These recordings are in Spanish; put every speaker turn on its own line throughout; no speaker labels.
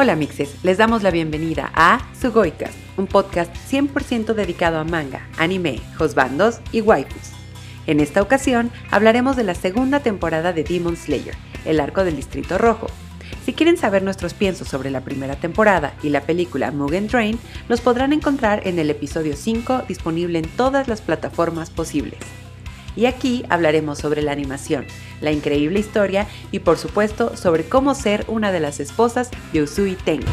Hola mixes, les damos la bienvenida a Sugoicast, un podcast 100% dedicado a manga, anime, josbandos y waifus. En esta ocasión hablaremos de la segunda temporada de Demon Slayer, el arco del Distrito Rojo. Si quieren saber nuestros piensos sobre la primera temporada y la película Mugen Train, los podrán encontrar en el episodio 5 disponible en todas las plataformas posibles y aquí hablaremos sobre la animación, la increíble historia y por supuesto sobre cómo ser una de las esposas de Usui Tengu.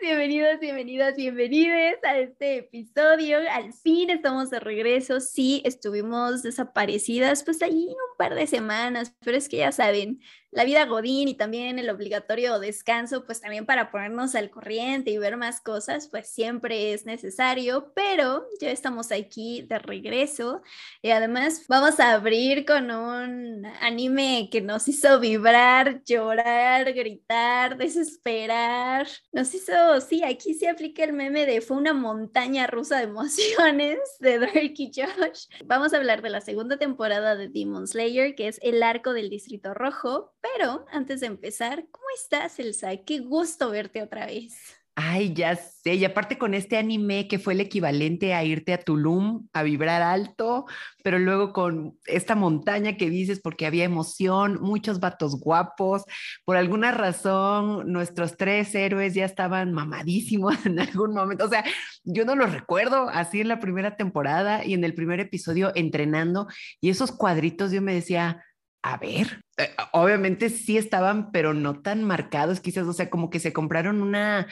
bienvenidos, bienvenidas, bienvenidos a este episodio. Al fin estamos de regreso. Sí, estuvimos desaparecidas, pues ahí un par de semanas, pero es que ya saben, la vida Godín y también el obligatorio descanso, pues también para ponernos al corriente y ver más cosas, pues siempre es necesario, pero ya estamos aquí de regreso y además vamos a abrir con un anime que nos hizo vibrar, llorar, gritar, desesperar, nos hizo sí, aquí se aplica el meme de fue una montaña rusa de emociones de Drake y Josh. Vamos a hablar de la segunda temporada de Demon Slayer, que es el arco del Distrito Rojo. Pero antes de empezar, ¿cómo estás, Elsa? Qué gusto verte otra vez.
Ay, ya sé. Y aparte con este anime que fue el equivalente a irte a Tulum a vibrar alto, pero luego con esta montaña que dices porque había emoción, muchos vatos guapos. Por alguna razón, nuestros tres héroes ya estaban mamadísimos en algún momento. O sea, yo no los recuerdo así en la primera temporada y en el primer episodio entrenando. Y esos cuadritos yo me decía, a ver, eh, obviamente sí estaban, pero no tan marcados, quizás, o sea, como que se compraron una,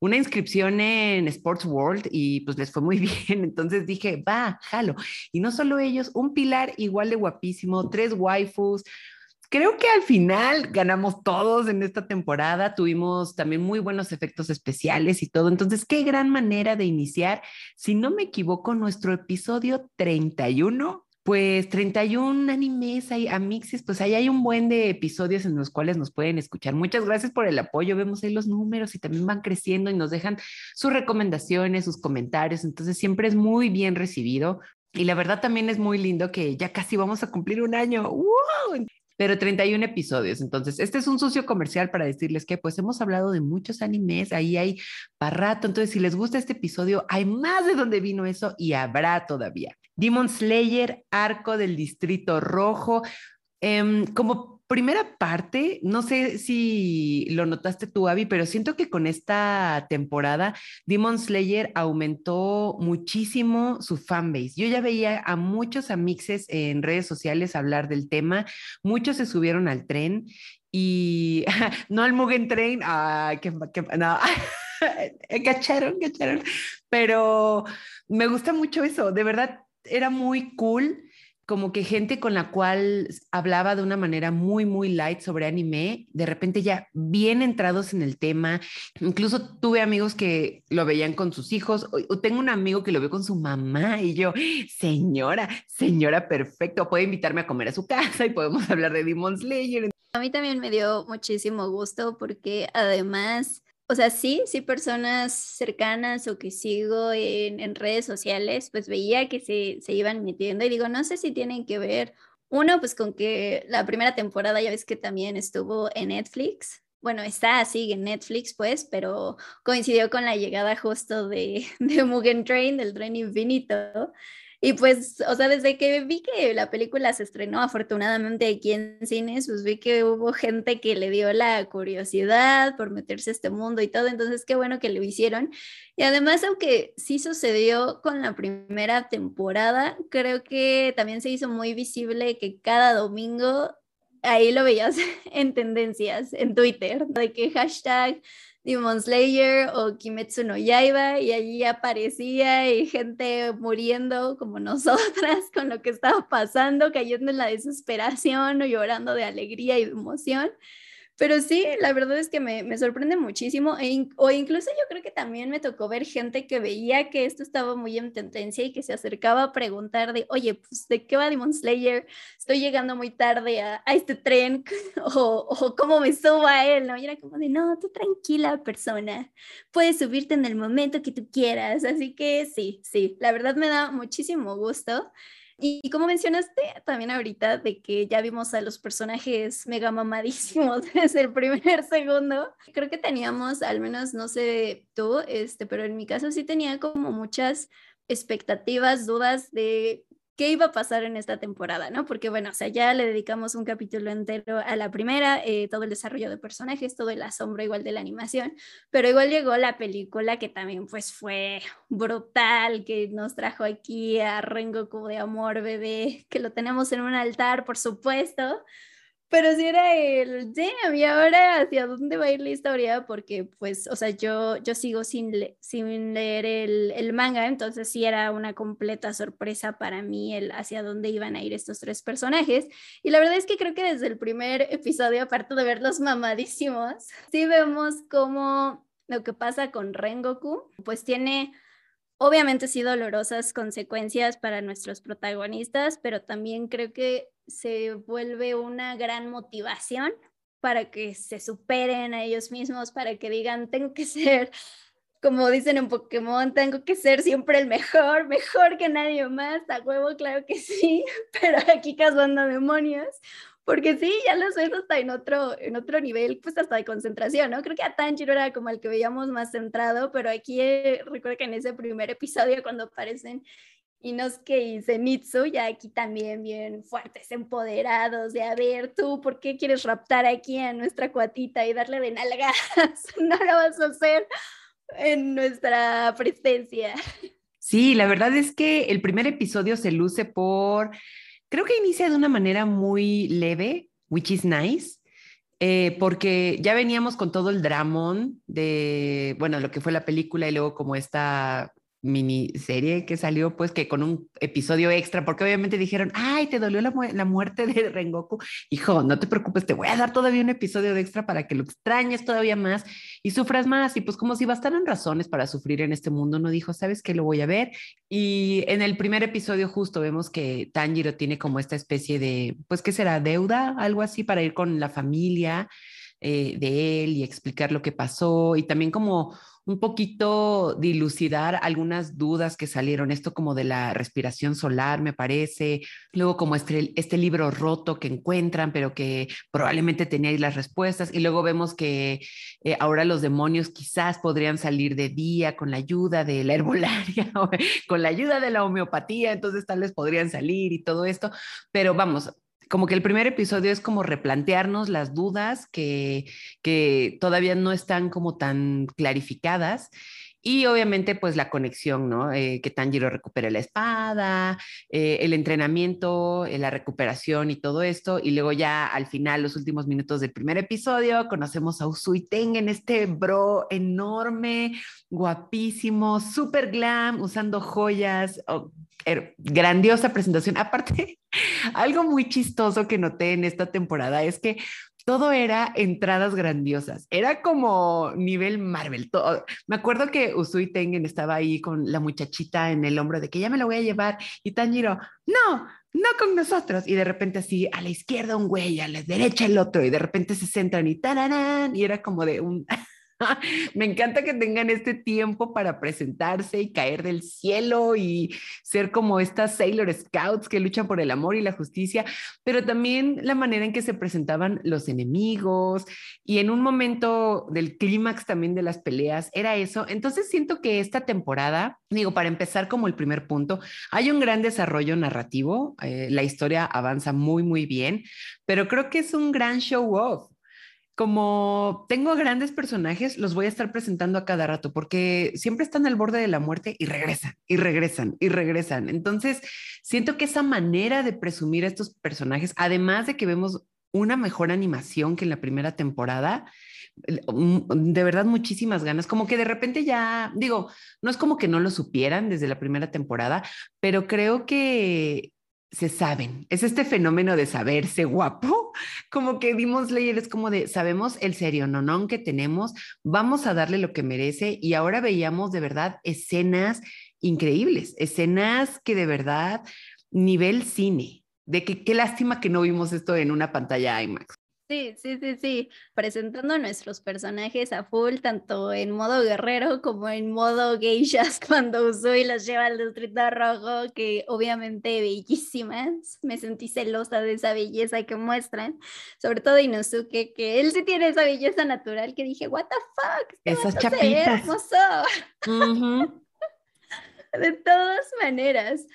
una inscripción en Sports World y pues les fue muy bien. Entonces dije, va, jalo. Y no solo ellos, un pilar igual de guapísimo, tres waifus. Creo que al final ganamos todos en esta temporada, tuvimos también muy buenos efectos especiales y todo. Entonces, qué gran manera de iniciar. Si no me equivoco, nuestro episodio 31 pues 31 animes hay, a Mixis, pues ahí hay un buen de episodios en los cuales nos pueden escuchar. Muchas gracias por el apoyo, vemos ahí los números y también van creciendo y nos dejan sus recomendaciones, sus comentarios, entonces siempre es muy bien recibido. Y la verdad también es muy lindo que ya casi vamos a cumplir un año. ¡Wow! pero 31 episodios. Entonces, este es un sucio comercial para decirles que pues hemos hablado de muchos animes, ahí hay para rato. Entonces, si les gusta este episodio, hay más de donde vino eso y habrá todavía. Demon Slayer, Arco del Distrito Rojo. Em, como primera parte, no sé si lo notaste tú, Abby, pero siento que con esta temporada Demon Slayer aumentó muchísimo su fanbase. Yo ya veía a muchos amixes en redes sociales hablar del tema, muchos se subieron al tren y no al Mugen Train, que, no. cacharon, cacharon, pero me gusta mucho eso, de verdad era muy cool como que gente con la cual hablaba de una manera muy, muy light sobre anime, de repente ya bien entrados en el tema. Incluso tuve amigos que lo veían con sus hijos. O, tengo un amigo que lo ve con su mamá y yo, señora, señora, perfecto, puede invitarme a comer a su casa y podemos hablar de Demon Slayer.
A mí también me dio muchísimo gusto porque además o sea, sí, sí, personas cercanas o que sigo en, redes sociales, pues veía que se, se, iban metiendo y digo, no sé si tienen que ver, uno, pues con que la primera temporada ya ves que también estuvo en Netflix. Bueno, está así en Netflix, pues, pero coincidió con la llegada justo de, de Mugen Train, del tren infinito. Y pues, o sea, desde que vi que la película se estrenó afortunadamente aquí en cines, pues vi que hubo gente que le dio la curiosidad por meterse a este mundo y todo, entonces qué bueno que lo hicieron. Y además, aunque sí sucedió con la primera temporada, creo que también se hizo muy visible que cada domingo ahí lo veías en tendencias, en Twitter, de que hashtag Demon Slayer o Kimetsu no Yaiba y allí aparecía gente muriendo como nosotras con lo que estaba pasando, cayendo en la desesperación o llorando de alegría y de emoción. Pero sí, la verdad es que me, me sorprende muchísimo e o incluso yo creo que también me tocó ver gente que veía que esto estaba muy en tendencia y que se acercaba a preguntar de, oye, pues ¿de qué va Demon Slayer? Estoy llegando muy tarde a, a este tren o, o, cómo me subo a él, ¿no? Y era como de, no, tú tranquila persona, puedes subirte en el momento que tú quieras. Así que sí, sí, la verdad me da muchísimo gusto. Y, como mencionaste también ahorita de que ya vimos a los personajes mega mamadísimos desde el primer segundo, creo que teníamos, al menos no sé tú, este, pero en mi caso sí tenía como muchas expectativas, dudas de qué iba a pasar en esta temporada, ¿no? Porque bueno, o sea, ya le dedicamos un capítulo entero a la primera, eh, todo el desarrollo de personajes, todo el asombro igual de la animación, pero igual llegó la película que también pues fue brutal, que nos trajo aquí a Rengoku de amor bebé, que lo tenemos en un altar, por supuesto, pero si era el, damn, ¿y ahora hacia dónde va a ir la historia? Porque, pues, o sea, yo, yo sigo sin, sin leer el, el, manga, entonces sí era una completa sorpresa para mí el hacia dónde iban a ir estos tres personajes. Y la verdad es que creo que desde el primer episodio, aparte de verlos mamadísimos, sí vemos cómo lo que pasa con Rengoku, pues tiene obviamente sí dolorosas consecuencias para nuestros protagonistas, pero también creo que se vuelve una gran motivación para que se superen a ellos mismos, para que digan, tengo que ser, como dicen en Pokémon, tengo que ser siempre el mejor, mejor que nadie más, a huevo, claro que sí, pero aquí cazando demonios, porque sí, ya los ves hasta en otro, en otro nivel, pues hasta de concentración, ¿no? Creo que a Tanjiro era como el que veíamos más centrado, pero aquí eh, recuerdo que en ese primer episodio cuando aparecen Inosuke y Zenitsu, ya aquí también bien fuertes, empoderados, de a ver, tú, ¿por qué quieres raptar aquí a nuestra cuatita y darle de nalgas? no lo vas a hacer en nuestra presencia.
Sí, la verdad es que el primer episodio se luce por, creo que inicia de una manera muy leve, which is nice. Eh, porque ya veníamos con todo el dramón de, bueno, lo que fue la película y luego como esta miniserie que salió, pues que con un episodio extra, porque obviamente dijeron, ay, te dolió la, muerte de Rengoku. Hijo, no te preocupes, te voy a dar todavía un episodio de extra para que lo extrañes todavía más y sufras más. Y pues como si bastaran razones para sufrir en este mundo, no dijo, ¿sabes qué? Lo voy a ver. Y en el primer episodio justo vemos que Tanjiro tiene como esta especie de, pues, ¿qué será? Deuda, algo así para ir con la familia eh, de él y explicar lo que pasó y también como un poquito dilucidar algunas dudas que salieron, esto como de la respiración solar, me parece, luego como este, este libro roto que encuentran, pero que probablemente tenía ahí las respuestas, y luego vemos que eh, ahora los demonios quizás podrían salir de día con la ayuda de la herbolaria, con la ayuda de la homeopatía, entonces tal vez podrían salir y todo esto, pero vamos, como que el primer episodio es como replantearnos las dudas que, que todavía no están como tan clarificadas. Y obviamente, pues la conexión, ¿no? Eh, que Tanjiro recupere la espada, eh, el entrenamiento, eh, la recuperación y todo esto. Y luego ya al final, los últimos minutos del primer episodio, conocemos a Usui Tengen, este bro enorme, guapísimo, súper glam, usando joyas. Oh, grandiosa presentación. Aparte, algo muy chistoso que noté en esta temporada es que todo era entradas grandiosas. Era como nivel Marvel. Todo. Me acuerdo que Usui Tengen estaba ahí con la muchachita en el hombro de que ya me la voy a llevar y Tanjiro, no, no con nosotros. Y de repente así, a la izquierda un güey, a la derecha el otro y de repente se centran y tararán y era como de un... Me encanta que tengan este tiempo para presentarse y caer del cielo y ser como estas Sailor Scouts que luchan por el amor y la justicia, pero también la manera en que se presentaban los enemigos y en un momento del clímax también de las peleas era eso. Entonces siento que esta temporada, digo, para empezar como el primer punto, hay un gran desarrollo narrativo, eh, la historia avanza muy, muy bien, pero creo que es un gran show off como tengo grandes personajes, los voy a estar presentando a cada rato porque siempre están al borde de la muerte y regresan y regresan y regresan. Entonces, siento que esa manera de presumir a estos personajes, además de que vemos una mejor animación que en la primera temporada, de verdad muchísimas ganas, como que de repente ya, digo, no es como que no lo supieran desde la primera temporada, pero creo que se saben. Es este fenómeno de saberse guapo, como que vimos es como de, sabemos el serio no que tenemos, vamos a darle lo que merece y ahora veíamos de verdad escenas increíbles, escenas que de verdad nivel cine, de que qué lástima que no vimos esto en una pantalla IMAX.
Sí, sí, sí, sí, presentando nuestros personajes a full, tanto en modo guerrero como en modo geishas, cuando Usui los lleva al distrito rojo, que obviamente bellísimas, me sentí celosa de esa belleza que muestran, sobre todo Inosuke, que él sí tiene esa belleza natural, que dije, what the fuck,
este esas chapitas.
hermoso. de todas maneras,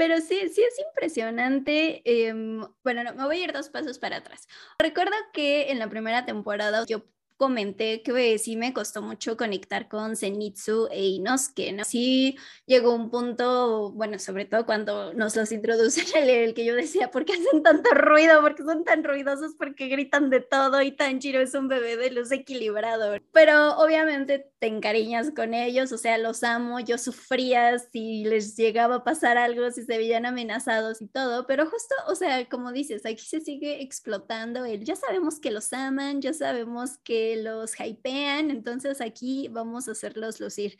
pero sí, sí es impresionante. Em, bueno, no, me voy a ir dos pasos para atrás. Recuerdo que en la primera temporada yo comenté que sí me costó mucho conectar con Zenitsu e Inosuke, ¿no? Sí llegó un punto, bueno, sobre todo cuando nos los introducen, el, el que yo decía, ¿por qué hacen tanto ruido? ¿Por qué son tan ruidosos? ¿Por qué gritan de todo? Y Tanjiro es un bebé de luz equilibrado. Pero obviamente te encariñas con ellos, o sea, los amo, yo sufría si les llegaba a pasar algo, si se veían amenazados y todo, pero justo, o sea, como dices, aquí se sigue explotando el, ya sabemos que los aman, ya sabemos que los hypean, entonces aquí vamos a hacerlos lucir.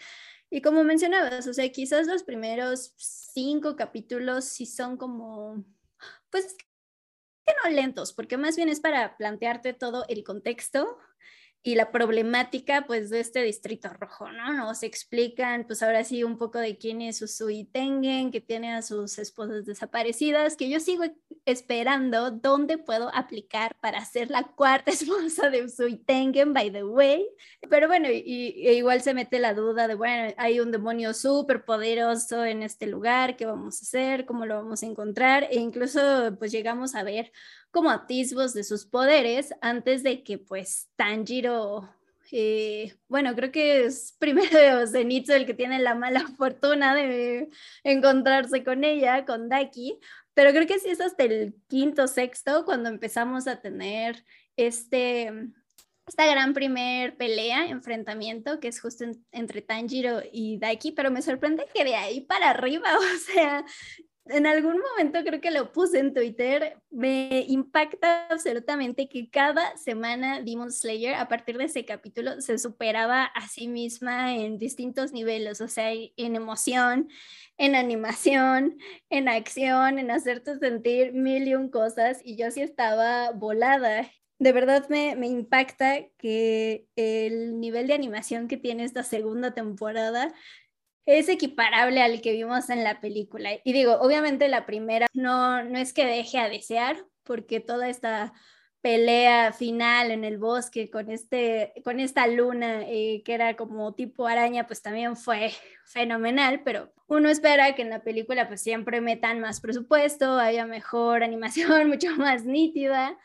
Y como mencionabas, o sea, quizás los primeros cinco capítulos sí son como, pues, que no lentos, porque más bien es para plantearte todo el contexto y la problemática pues de este distrito rojo, ¿no? Nos explican pues ahora sí un poco de quién es Usui Tengen, que tiene a sus esposas desaparecidas, que yo sigo esperando dónde puedo aplicar para ser la cuarta esposa de Usui Tengen, by the way. Pero bueno, e igual se mete la duda de, bueno, hay un demonio súper poderoso en este lugar, ¿qué vamos a hacer? ¿Cómo lo vamos a encontrar? E incluso pues llegamos a ver como atisbos de sus poderes antes de que pues Tanjiro, eh, bueno, creo que es primero Zenitsu el que tiene la mala fortuna de encontrarse con ella, con Daki, pero creo que sí es hasta el quinto, sexto cuando empezamos a tener este, esta gran primer pelea, enfrentamiento, que es justo entre Tanjiro y Daki, pero me sorprende que de ahí para arriba, o sea, en algún momento creo que lo puse en Twitter, me impacta absolutamente que cada semana Demon Slayer, a partir de ese capítulo, se superaba a sí misma en distintos niveles, o sea, en emoción, en animación, en acción, en hacerte sentir mil y un cosas, y yo sí estaba volada. De verdad me, me impacta que el nivel de animación que tiene esta segunda temporada es equiparable al que vimos en la película. Y digo, obviamente la primera no, no es que deje a desear, porque toda esta pelea final en el bosque con, este, con esta luna eh, que era como tipo araña, pues también fue fenomenal, pero uno espera que en la película pues siempre metan más presupuesto, haya mejor animación, mucho más nítida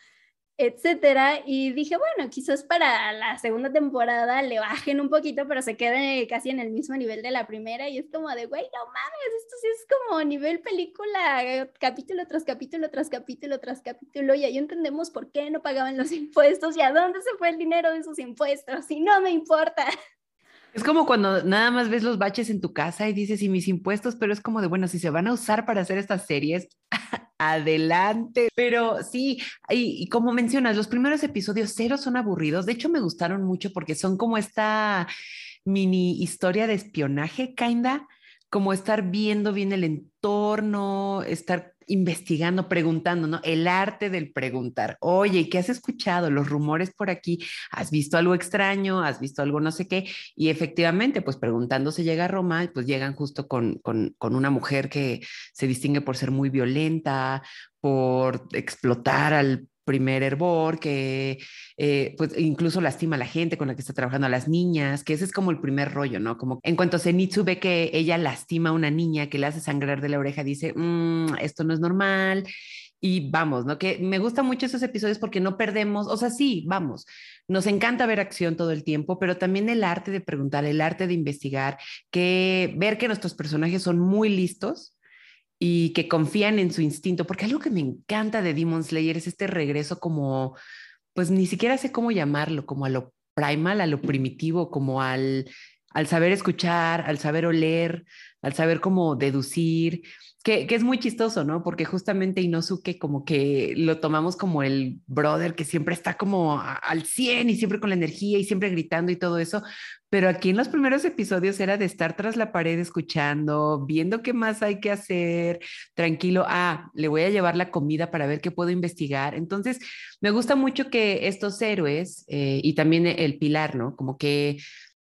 etcétera. Y dije, bueno, quizás para la segunda temporada le bajen un poquito, pero se quede casi en el mismo nivel de la primera. Y es como de, güey, no mames, esto sí es como nivel película, capítulo tras capítulo, tras capítulo, tras capítulo. Y ahí entendemos por qué no pagaban los impuestos y a dónde se fue el dinero de esos impuestos. Y no me importa.
Es como cuando nada más ves los baches en tu casa y dices, y mis impuestos, pero es como de, bueno, si se van a usar para hacer estas series, adelante. Pero sí, y, como mencionas, los primeros episodios cero son aburridos. De hecho, me gustaron mucho porque son como esta mini historia de espionaje, kinda, como estar viendo bien el entorno, estar investigando, preguntando, ¿no? El arte del preguntar. Oye, ¿qué has escuchado? Los rumores por aquí, ¿has visto algo extraño? ¿Has visto algo no sé qué? Y efectivamente, pues preguntando se llega a Roma, pues llegan justo con, con, con una mujer que se distingue por ser muy violenta, por explotar al primer hervor, que eh, pues incluso lastima a la gente con la que está trabajando, a las niñas, que ese es como el primer rollo, ¿no? Como en cuanto Zenitsu ve que ella lastima a una niña que le hace sangrar de la oreja, dice, mm, esto no es normal. Y vamos, ¿no? Que me gustan mucho esos episodios porque no perdemos, o sea, sí, vamos, nos encanta ver acción todo el tiempo, pero también el arte de preguntar, el arte de investigar, que ver que nuestros personajes son muy listos y que confían en su instinto, porque algo que me encanta de Demon Slayer es este regreso como, pues ni siquiera sé cómo llamarlo, como a lo primal, a lo primitivo, como al, al saber escuchar, al saber oler, al saber cómo deducir, que, es muy chistoso, ¿no? Porque justamente Inosuke como que lo tomamos como el brother que siempre está como al 100 y siempre con la energía y siempre gritando y todo eso, pero aquí en los primeros episodios era de estar tras la pared escuchando, viendo qué más hay que hacer, tranquilo, ah, le voy a llevar la comida para ver qué puedo investigar. Entonces, me gusta mucho que estos héroes eh, y también el pilar, ¿no? Como que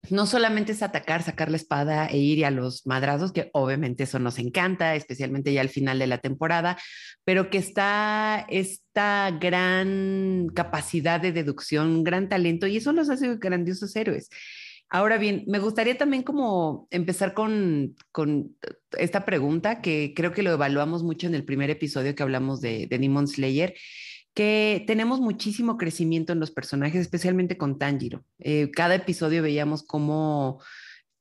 no solamente es atacar, sacar la espada e ir a los madrazos, que obviamente eso nos encanta, especialmente ya al final de la temporada, pero que está esta gran capacidad de deducción, gran talento, y eso los hace grandiosos héroes. Ahora bien, me gustaría también como empezar con, esta pregunta que creo que lo evaluamos mucho en el primer episodio que hablamos de, de Demon Slayer, que tenemos muchísimo crecimiento en los personajes, especialmente con Tanjiro. Eh, cada episodio veíamos cómo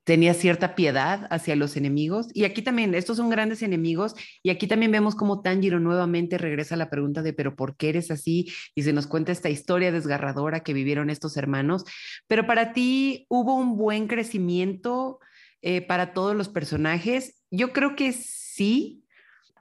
tenía cierta piedad hacia los enemigos. Y aquí también, estos son grandes enemigos. Y aquí también vemos cómo Tanjiro nuevamente regresa a la pregunta de, pero ¿por qué eres así? Y se nos cuenta esta historia desgarradora que vivieron estos hermanos. Pero para ti, ¿hubo un buen crecimiento eh, para todos los personajes? Yo creo que sí.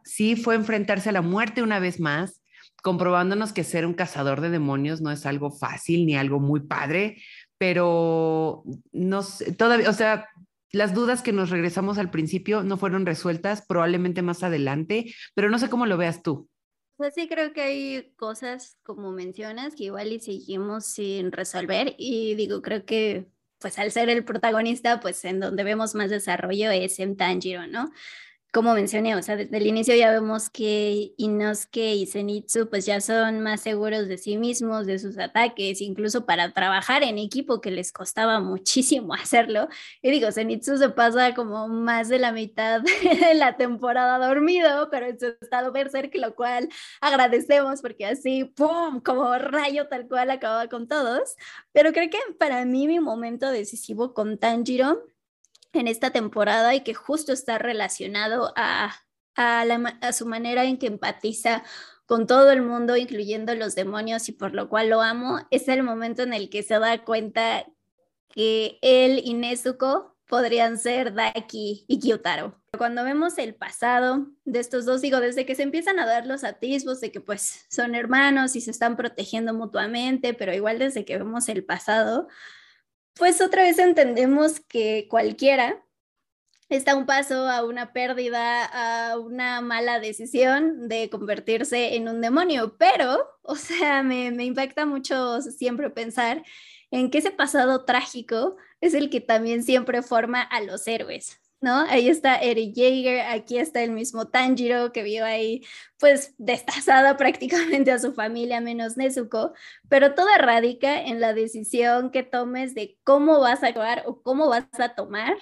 Sí fue enfrentarse a la muerte una vez más comprobándonos que ser un cazador de demonios no es algo fácil ni algo muy padre, pero no sé, todavía, o sea, las dudas que nos regresamos al principio no fueron resueltas, probablemente más adelante, pero no sé cómo lo veas tú.
Pues sí, creo que hay cosas, como mencionas, que igual y seguimos sin resolver y digo, creo que pues al ser el protagonista, pues en donde vemos más desarrollo es en Tanjiro, ¿no? Como mencioné, o sea, desde el inicio ya vemos que Inosuke y Zenitsu pues ya son más seguros de sí mismos, de sus ataques, incluso para trabajar en equipo que les costaba muchísimo hacerlo. Y digo, Zenitsu se pasa como más de la mitad de la temporada dormido, pero en su estado berserk, lo cual agradecemos porque así, ¡pum!, como rayo tal cual acaba con todos. Pero creo que para mí mi momento decisivo con Tanjiro en esta temporada y que justo está relacionado a, a, su manera en que empatiza con todo el mundo, incluyendo los demonios, y por lo cual lo amo, es el momento en el que se da cuenta que él y Nezuko podrían ser Daki y Kyutaro. Cuando vemos el pasado de estos dos, digo, desde que se empiezan a dar los atisbos de que pues son hermanos y se están protegiendo mutuamente, pero igual desde que vemos el pasado, pues otra vez entendemos que cualquiera está un paso a una pérdida, a una mala decisión de convertirse en un demonio, pero, o sea, me, me impacta mucho siempre pensar en que ese pasado trágico es el que también siempre forma a los héroes, ¿no? Ahí está Eric Jaeger, aquí está el mismo Tanjiro que vio ahí pues destazada prácticamente a su familia menos Nezuko, pero todo radica en la decisión que tomes de cómo vas a actuar o cómo vas a tomar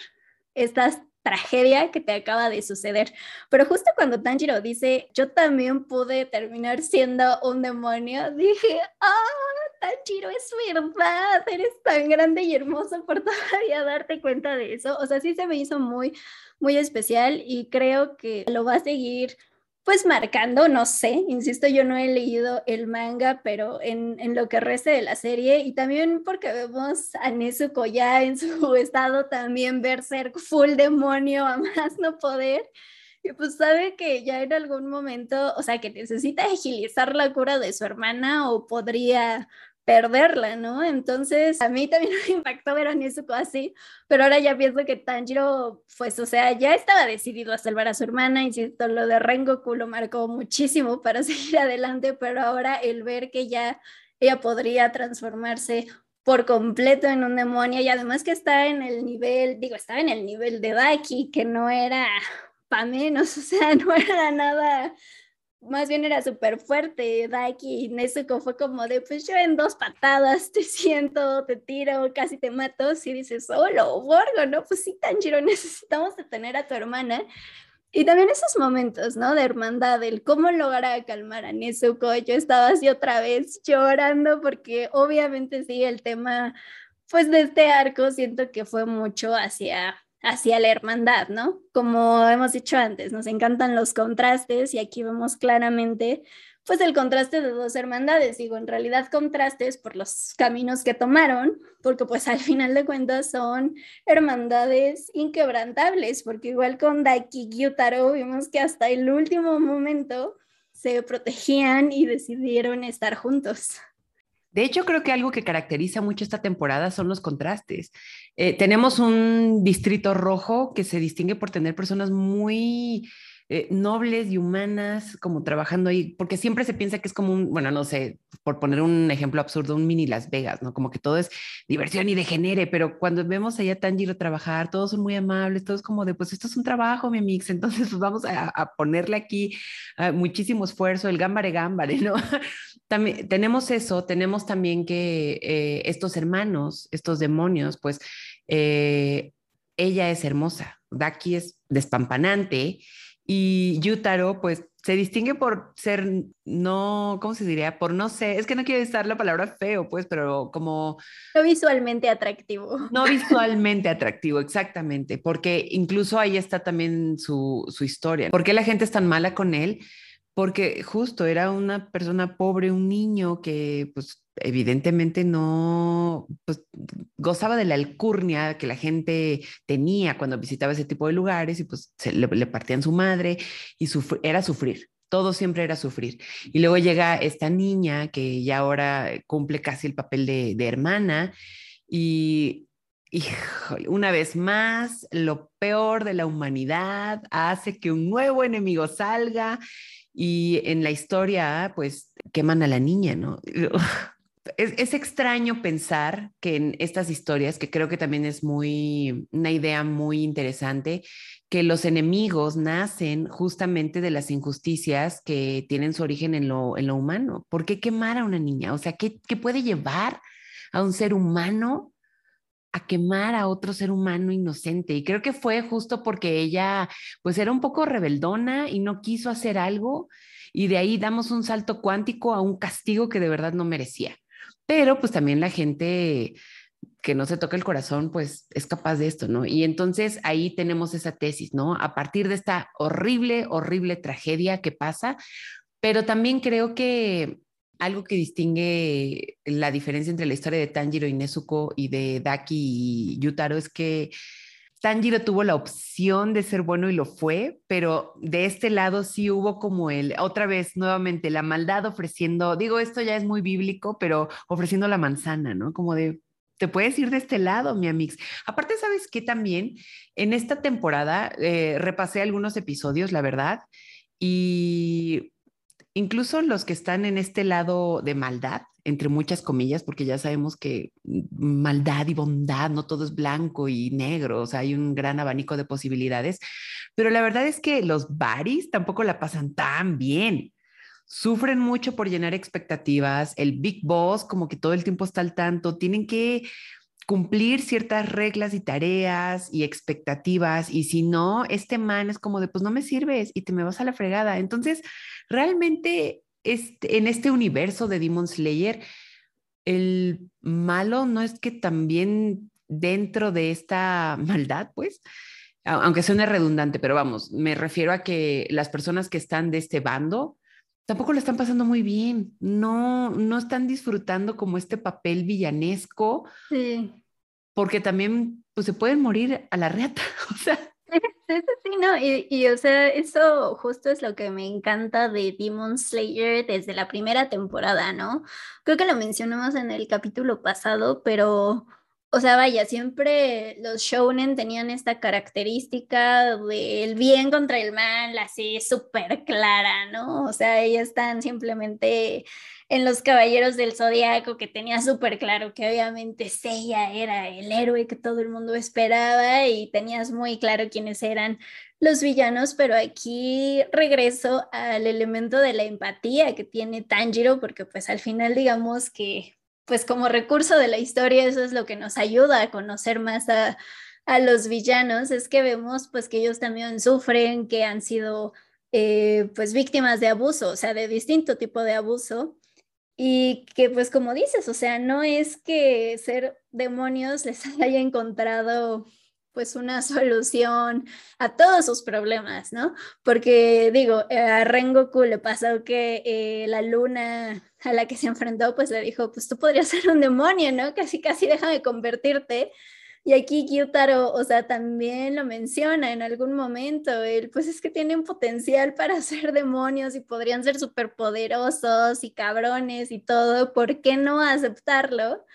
estas tragedia que te acaba de suceder. Pero justo cuando Tanjiro dice, yo también pude terminar siendo un demonio, dije, ah, Tanjiro, es verdad, eres tan grande y hermoso por todavía darte cuenta de eso. O sea, sí se me hizo muy, muy especial y creo que lo va a seguir pues marcando, no sé, insisto, yo no he leído el manga, pero en, en, lo que resta de la serie y también porque vemos a Nezuko ya en su estado también ver ser full demonio a más no poder. Y pues sabe que ya en algún momento, o sea, que necesita agilizar la cura de su hermana o podría perderla, ¿no? Entonces, a mí también me impactó ver a Nezuko así, pero ahora ya pienso que Tanjiro, pues, o sea, ya estaba decidido a salvar a su hermana, insisto, lo de Rengoku lo marcó muchísimo para seguir adelante, pero ahora el ver que ya ella podría transformarse por completo en un demonio y además que está en el nivel, digo, estaba en el nivel de Daki, que no era para menos, o sea, no era nada más bien era súper fuerte, Daki y Nezuko fue como de, pues yo en dos patadas te siento, te tiro, casi te mato, si dices, solo, Borgo, ¿no? Pues sí, Tanjiro, necesitamos detener a tu hermana. Y también esos momentos, ¿no? De hermandad, el cómo lograr calmar a Nezuko, yo estaba así otra vez llorando porque obviamente sí, el tema, pues de este arco siento que fue mucho hacia hacia la hermandad, ¿no? Como hemos dicho antes, nos encantan los contrastes y aquí vemos claramente pues el contraste de dos hermandades. Digo, en realidad contrastes por los caminos que tomaron, porque pues al final de cuentas son hermandades inquebrantables, porque igual con Daiki Gyutaro vimos que hasta el último momento se protegían y decidieron estar juntos.
De hecho, creo que algo que caracteriza mucho esta temporada son los contrastes. Eh, tenemos un distrito rojo que se distingue por tener personas muy eh, nobles y humanas como trabajando ahí, porque siempre se piensa que es como un, bueno, no sé, por poner un ejemplo absurdo, un mini Las Vegas, ¿no? Como que todo es diversión y degenere, pero cuando vemos allá Tanjiro trabajar, todos son muy amables, todos como de, pues esto es un trabajo, mi mix, entonces pues vamos a, ponerle aquí ah, muchísimo esfuerzo, el gambare gambare, ¿no? también tenemos eso, tenemos también que eh, estos hermanos, estos demonios, pues eh, ella es hermosa, Daki es despampanante y Yutaro, pues se distingue por ser no, ¿cómo se diría? Por no sé, es que no quiero usar la palabra feo, pues, pero como...
No visualmente atractivo.
No visualmente atractivo, exactamente, porque incluso ahí está también su, su historia. ¿Por qué la gente es tan mala con él? Porque justo era una persona pobre, un niño que pues evidentemente no pues, gozaba de la alcurnia que la gente tenía cuando visitaba ese tipo de lugares y pues se, le, partían su madre y era sufrir. Todo siempre era sufrir. Y luego llega esta niña que ya ahora cumple casi el papel de, hermana y una vez más, lo peor de la humanidad hace que un nuevo enemigo salga y en la historia, pues, queman a la niña, ¿no? Es, extraño pensar que en estas historias, que creo que también es muy, una idea muy interesante, que los enemigos nacen justamente de las injusticias que tienen su origen en lo, en lo humano. ¿Por qué quemar a una niña? O sea, ¿qué, qué puede llevar a un ser humano a quemar a otro ser humano inocente. Y creo que fue justo porque ella pues era un poco rebeldona y no quiso hacer algo y de ahí damos un salto cuántico a un castigo que de verdad no merecía. Pero pues también la gente que no se toca el corazón, pues es capaz de esto, ¿no? Y entonces ahí tenemos esa tesis, ¿no? A partir de esta horrible, horrible tragedia que pasa, pero también creo que algo que distingue la diferencia entre la historia de Tanjiro y Nezuko y de Daki y Yutaro es que Tanjiro tuvo la opción de ser bueno y lo fue, pero de este lado sí hubo como el, otra vez, nuevamente, la maldad ofreciendo, digo, esto ya es muy bíblico, pero ofreciendo la manzana, ¿no? Como de, te puedes ir de este lado, mi amix. Aparte, ¿sabes qué también? En esta temporada eh, repasé algunos episodios, la verdad, y incluso los que están en este lado de maldad, entre muchas comillas, porque ya sabemos que maldad y bondad, no todo es blanco y negro, o sea, hay un gran abanico de posibilidades, pero la verdad es que los baris tampoco la pasan tan bien. Sufren mucho por llenar expectativas, el Big Boss como que todo el tiempo está al tanto, tienen que cumplir ciertas reglas y tareas y expectativas y si no, este man es como de, pues no me sirves y te me vas a la fregada. Entonces, realmente este, en este universo de Demon Slayer, el malo no es que también dentro de esta maldad, pues, aunque suene redundante, pero vamos, me refiero a que las personas que están de este bando tampoco lo están pasando muy bien, no, no están disfrutando como este papel villanesco, sí. porque también pues, se pueden morir a la reata, o sea,
Sí, sí, no, y, y, o sea, eso justo es lo que me encanta de Demon Slayer desde la primera temporada, ¿no? Creo que lo mencionamos en el capítulo pasado, pero, o sea, vaya, siempre los shounen tenían esta característica del bien contra el mal, así súper clara, ¿no? O sea, ellos están simplemente en los Caballeros del Zodiaco, que tenía súper claro que obviamente Seiya era el héroe que todo el mundo esperaba y tenías muy claro quiénes eran los villanos, pero aquí regreso al elemento de la empatía que tiene Tanjiro, porque pues al final digamos que pues como recurso de la historia eso es lo que nos ayuda a conocer más a, a los villanos, es que vemos pues que ellos también sufren, que han sido eh, pues víctimas de abuso, o sea, de distinto tipo de abuso y que pues como dices, o sea, no es que ser demonios les haya encontrado pues una solución a todos sus problemas, ¿no? Porque digo, a Rengoku le pasó que eh, la luna a la que se enfrentó, pues le dijo, pues tú podrías ser un demonio, ¿no? Casi, casi déjame convertirte. Y aquí Kyutaro, o sea, también lo menciona en algún momento, él, pues es que tienen potencial para ser demonios y podrían ser superpoderosos y cabrones y todo, ¿por qué no aceptarlo?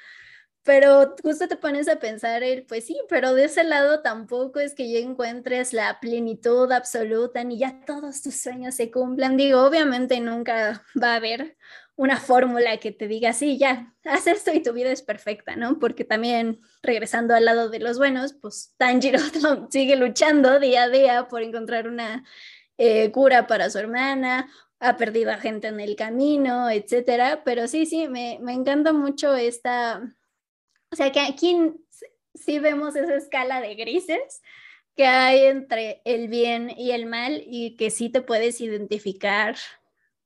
Pero justo te pones a pensar, el, pues sí, pero de ese lado tampoco es que ya encuentres la plenitud absoluta ni ya todos tus sueños se cumplan. Digo, obviamente nunca va a haber una fórmula que te diga, sí, ya, haz esto y tu vida es perfecta, ¿no? Porque también, regresando al lado de los buenos, pues Tanjiro sigue luchando día a día por encontrar una eh, cura para su hermana, ha perdido a gente en el camino, etcétera. Pero sí, sí, me, me encanta mucho esta o sea que aquí sí vemos esa escala de grises que hay entre el bien y el mal y que sí te puedes identificar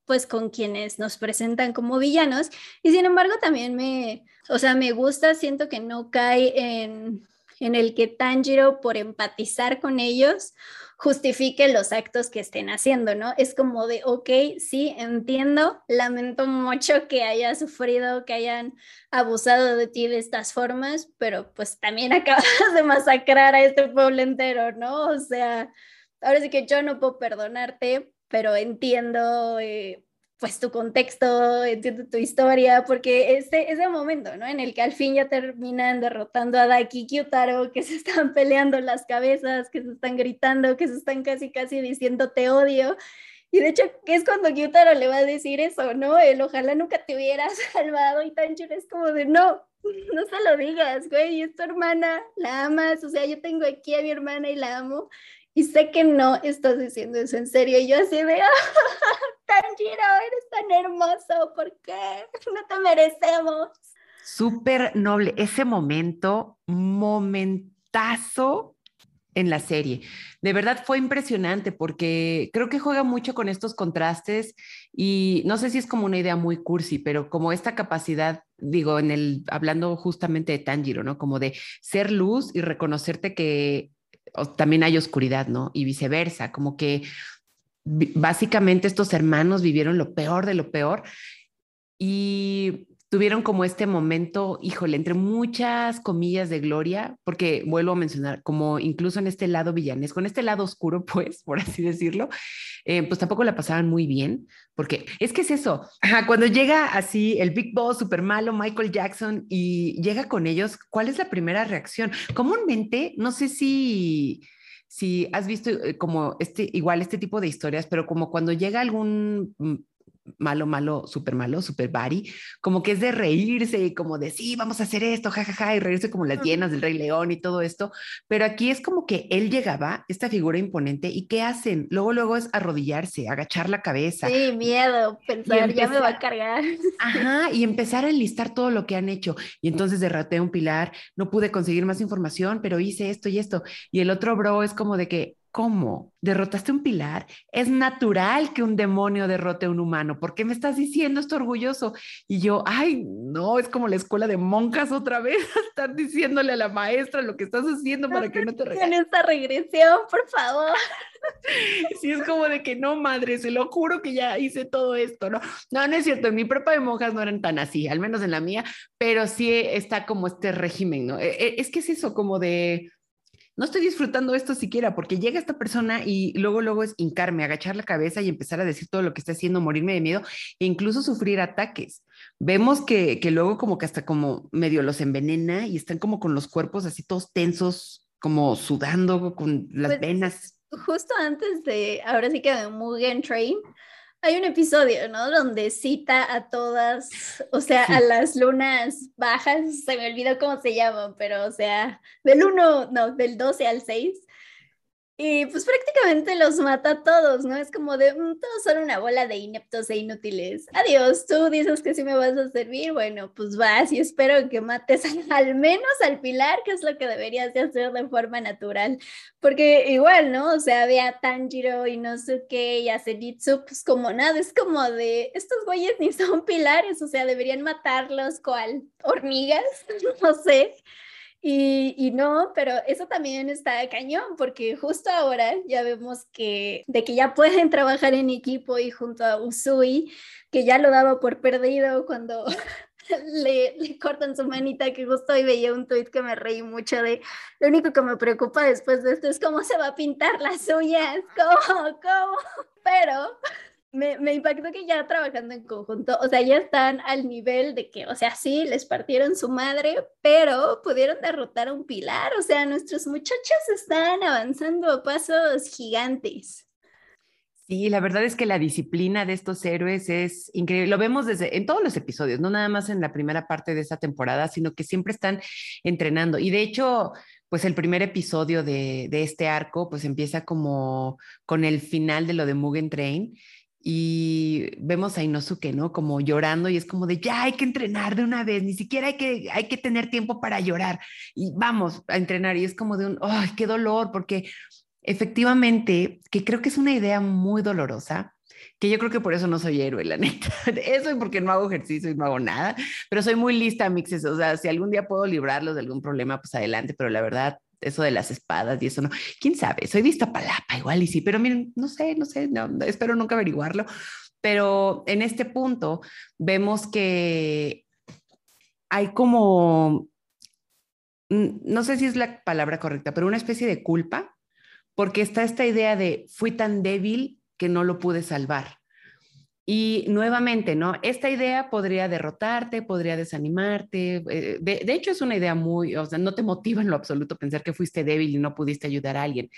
pues con quienes nos presentan como villanos. Y sin embargo también me, o sea, me gusta, siento que no cae en, en el que Tanjiro por empatizar con ellos justifique los actos que estén haciendo, ¿no? Es como de, ok, sí, entiendo, lamento mucho que hayas sufrido, que hayan abusado de ti de estas formas, pero pues también acabas de masacrar a este pueblo entero, ¿no? O sea, ahora sí que yo no puedo perdonarte, pero entiendo eh, pues tu contexto, entiendo tu historia, porque ese, ese momento, ¿no? En el que al fin ya terminan derrotando a Daki y Kyutaro, que se están peleando las cabezas, que se están gritando, que se están casi, casi diciendo te odio. Y de hecho, que es cuando Kyutaro le va a decir eso, ¿no? El ojalá nunca te hubieras salvado y Tanjiro es como de no, no se lo digas, güey, es tu hermana, la amas, o sea, yo tengo aquí a mi hermana y la amo y sé que no estás diciendo eso en serio. Y yo así de, ah, Tanjiro, eres tan hermoso, ¿por qué? No te merecemos.
Súper noble. Ese momento, momentazo en la serie. De verdad fue impresionante porque creo que juega mucho con estos contrastes y no sé si es como una idea muy cursi, pero como esta capacidad, digo, en el hablando justamente de Tanjiro, ¿no? Como de ser luz y reconocerte que también hay oscuridad, ¿no? Y viceversa, como que básicamente estos hermanos vivieron lo peor de lo peor y tuvieron como este momento, híjole, entre muchas comillas de gloria, porque vuelvo a mencionar, como incluso en este lado villanesco, en este lado oscuro, pues, por así decirlo, eh, pues tampoco la pasaban muy bien, porque es que es eso, cuando llega así el Big Boss super malo, Michael Jackson, y llega con ellos, ¿cuál es la primera reacción? Comúnmente, no sé si si has visto eh, como este, igual este tipo de historias, pero como cuando llega algún mm, malo, malo, súper malo, súper bari, como que es de reírse y como de sí, vamos a hacer esto, jajaja, y reírse como las llenas del Rey León y todo esto. Pero aquí es como que él llegaba, esta figura imponente, y ¿qué hacen? Luego, luego es arrodillarse, agachar la cabeza.
Sí, miedo, pensar, ya me va a cargar.
Ajá, y empezar a enlistar todo lo que han hecho. Y entonces derroté un pilar, no pude conseguir más información, pero hice esto y esto. Y el otro bro es como de que, ¿Cómo? ¿Derrotaste un pilar? Es natural que un demonio derrote a un humano. ¿Por qué me estás diciendo esto orgulloso? Y yo, ay, no, es como la escuela de monjas otra vez, estar diciéndole a la maestra lo que estás haciendo para que no te
En esta regresión, por favor.
Sí, es como de que no, madre, se lo juro que ya hice todo esto, ¿no? No, no es cierto, en mi prepa de monjas no eran tan así, al menos en la mía, pero sí está como este régimen, ¿no? E, e, es que es eso, como de no estoy disfrutando esto siquiera, porque llega esta persona y luego, luego es hincarme, agachar la cabeza y empezar a decir todo lo que está haciendo, morirme de miedo e incluso sufrir ataques. Vemos que, que luego como que hasta como medio los envenena y están como con los cuerpos así todos tensos, como sudando con las pues, venas.
Justo antes de, ahora sí que de Mugen Train, hay un episodio, ¿no? Donde cita a todas, o sea, a las lunas bajas, se me olvidó cómo se llaman, pero, o sea, del 1, no, del 12 al 6, y pues prácticamente los mata a todos, ¿no? Es como de, mm, todos son una bola de ineptos e inútiles. Adiós, tú dices que sí me vas a servir, bueno, pues vas y espero que mates al, menos al pilar, que es lo que deberías de hacer de forma natural. Porque igual, ¿no? O sea, ve a Tanjiro, Inosuke y a Zenitsu, pues como nada, es como de, estos güeyes ni son pilares, o sea, deberían matarlos cual hormigas, no sé. Y, y, no, pero eso también está cañón, porque justo ahora ya vemos que de que ya pueden trabajar en equipo y junto a Usui, que ya lo daba por perdido cuando le, le, cortan su manita, que justo hoy veía un tuit que me reí mucho de, lo único que me preocupa después de esto es cómo se va a pintar las uñas, cómo, cómo, pero me, impactó que ya trabajando en conjunto, o sea, ya están al nivel de que, o sea, sí, les partieron su madre, pero pudieron derrotar a un pilar, o sea, nuestros muchachos están avanzando a pasos gigantes.
Sí, la verdad es que la disciplina de estos héroes es increíble. Lo vemos desde en todos los episodios, no nada más en la primera parte de esta temporada, sino que siempre están entrenando. Y de hecho, pues el primer episodio de, de este arco, pues empieza como con el final de lo de Mugen Train y vemos a Inosuke, ¿no? Como llorando y es como de, ya hay que entrenar de una vez, ni siquiera hay que, hay que tener tiempo para llorar y vamos a entrenar y es como de un, ay, qué dolor, porque efectivamente, que creo que es una idea muy dolorosa, que yo creo que por eso no soy héroe, la neta. Eso y porque no hago ejercicio y no hago nada, pero soy muy lista, mixes. O sea, si algún día puedo librarlos de algún problema, pues adelante, pero la verdad, eso de las espadas y eso no, quién sabe, soy vista palapa igual y sí, pero miren, no sé, no sé, no, espero nunca averiguarlo. Pero en este punto vemos que hay como, no sé si es la palabra correcta, pero una especie de culpa porque está esta idea de fui tan débil que no lo pude salvar. Y nuevamente, ¿no? Esta idea podría derrotarte, podría desanimarte. Eh, de, de, hecho, es una idea muy, o sea, no te motiva en lo absoluto pensar que fuiste débil y no pudiste ayudar a alguien.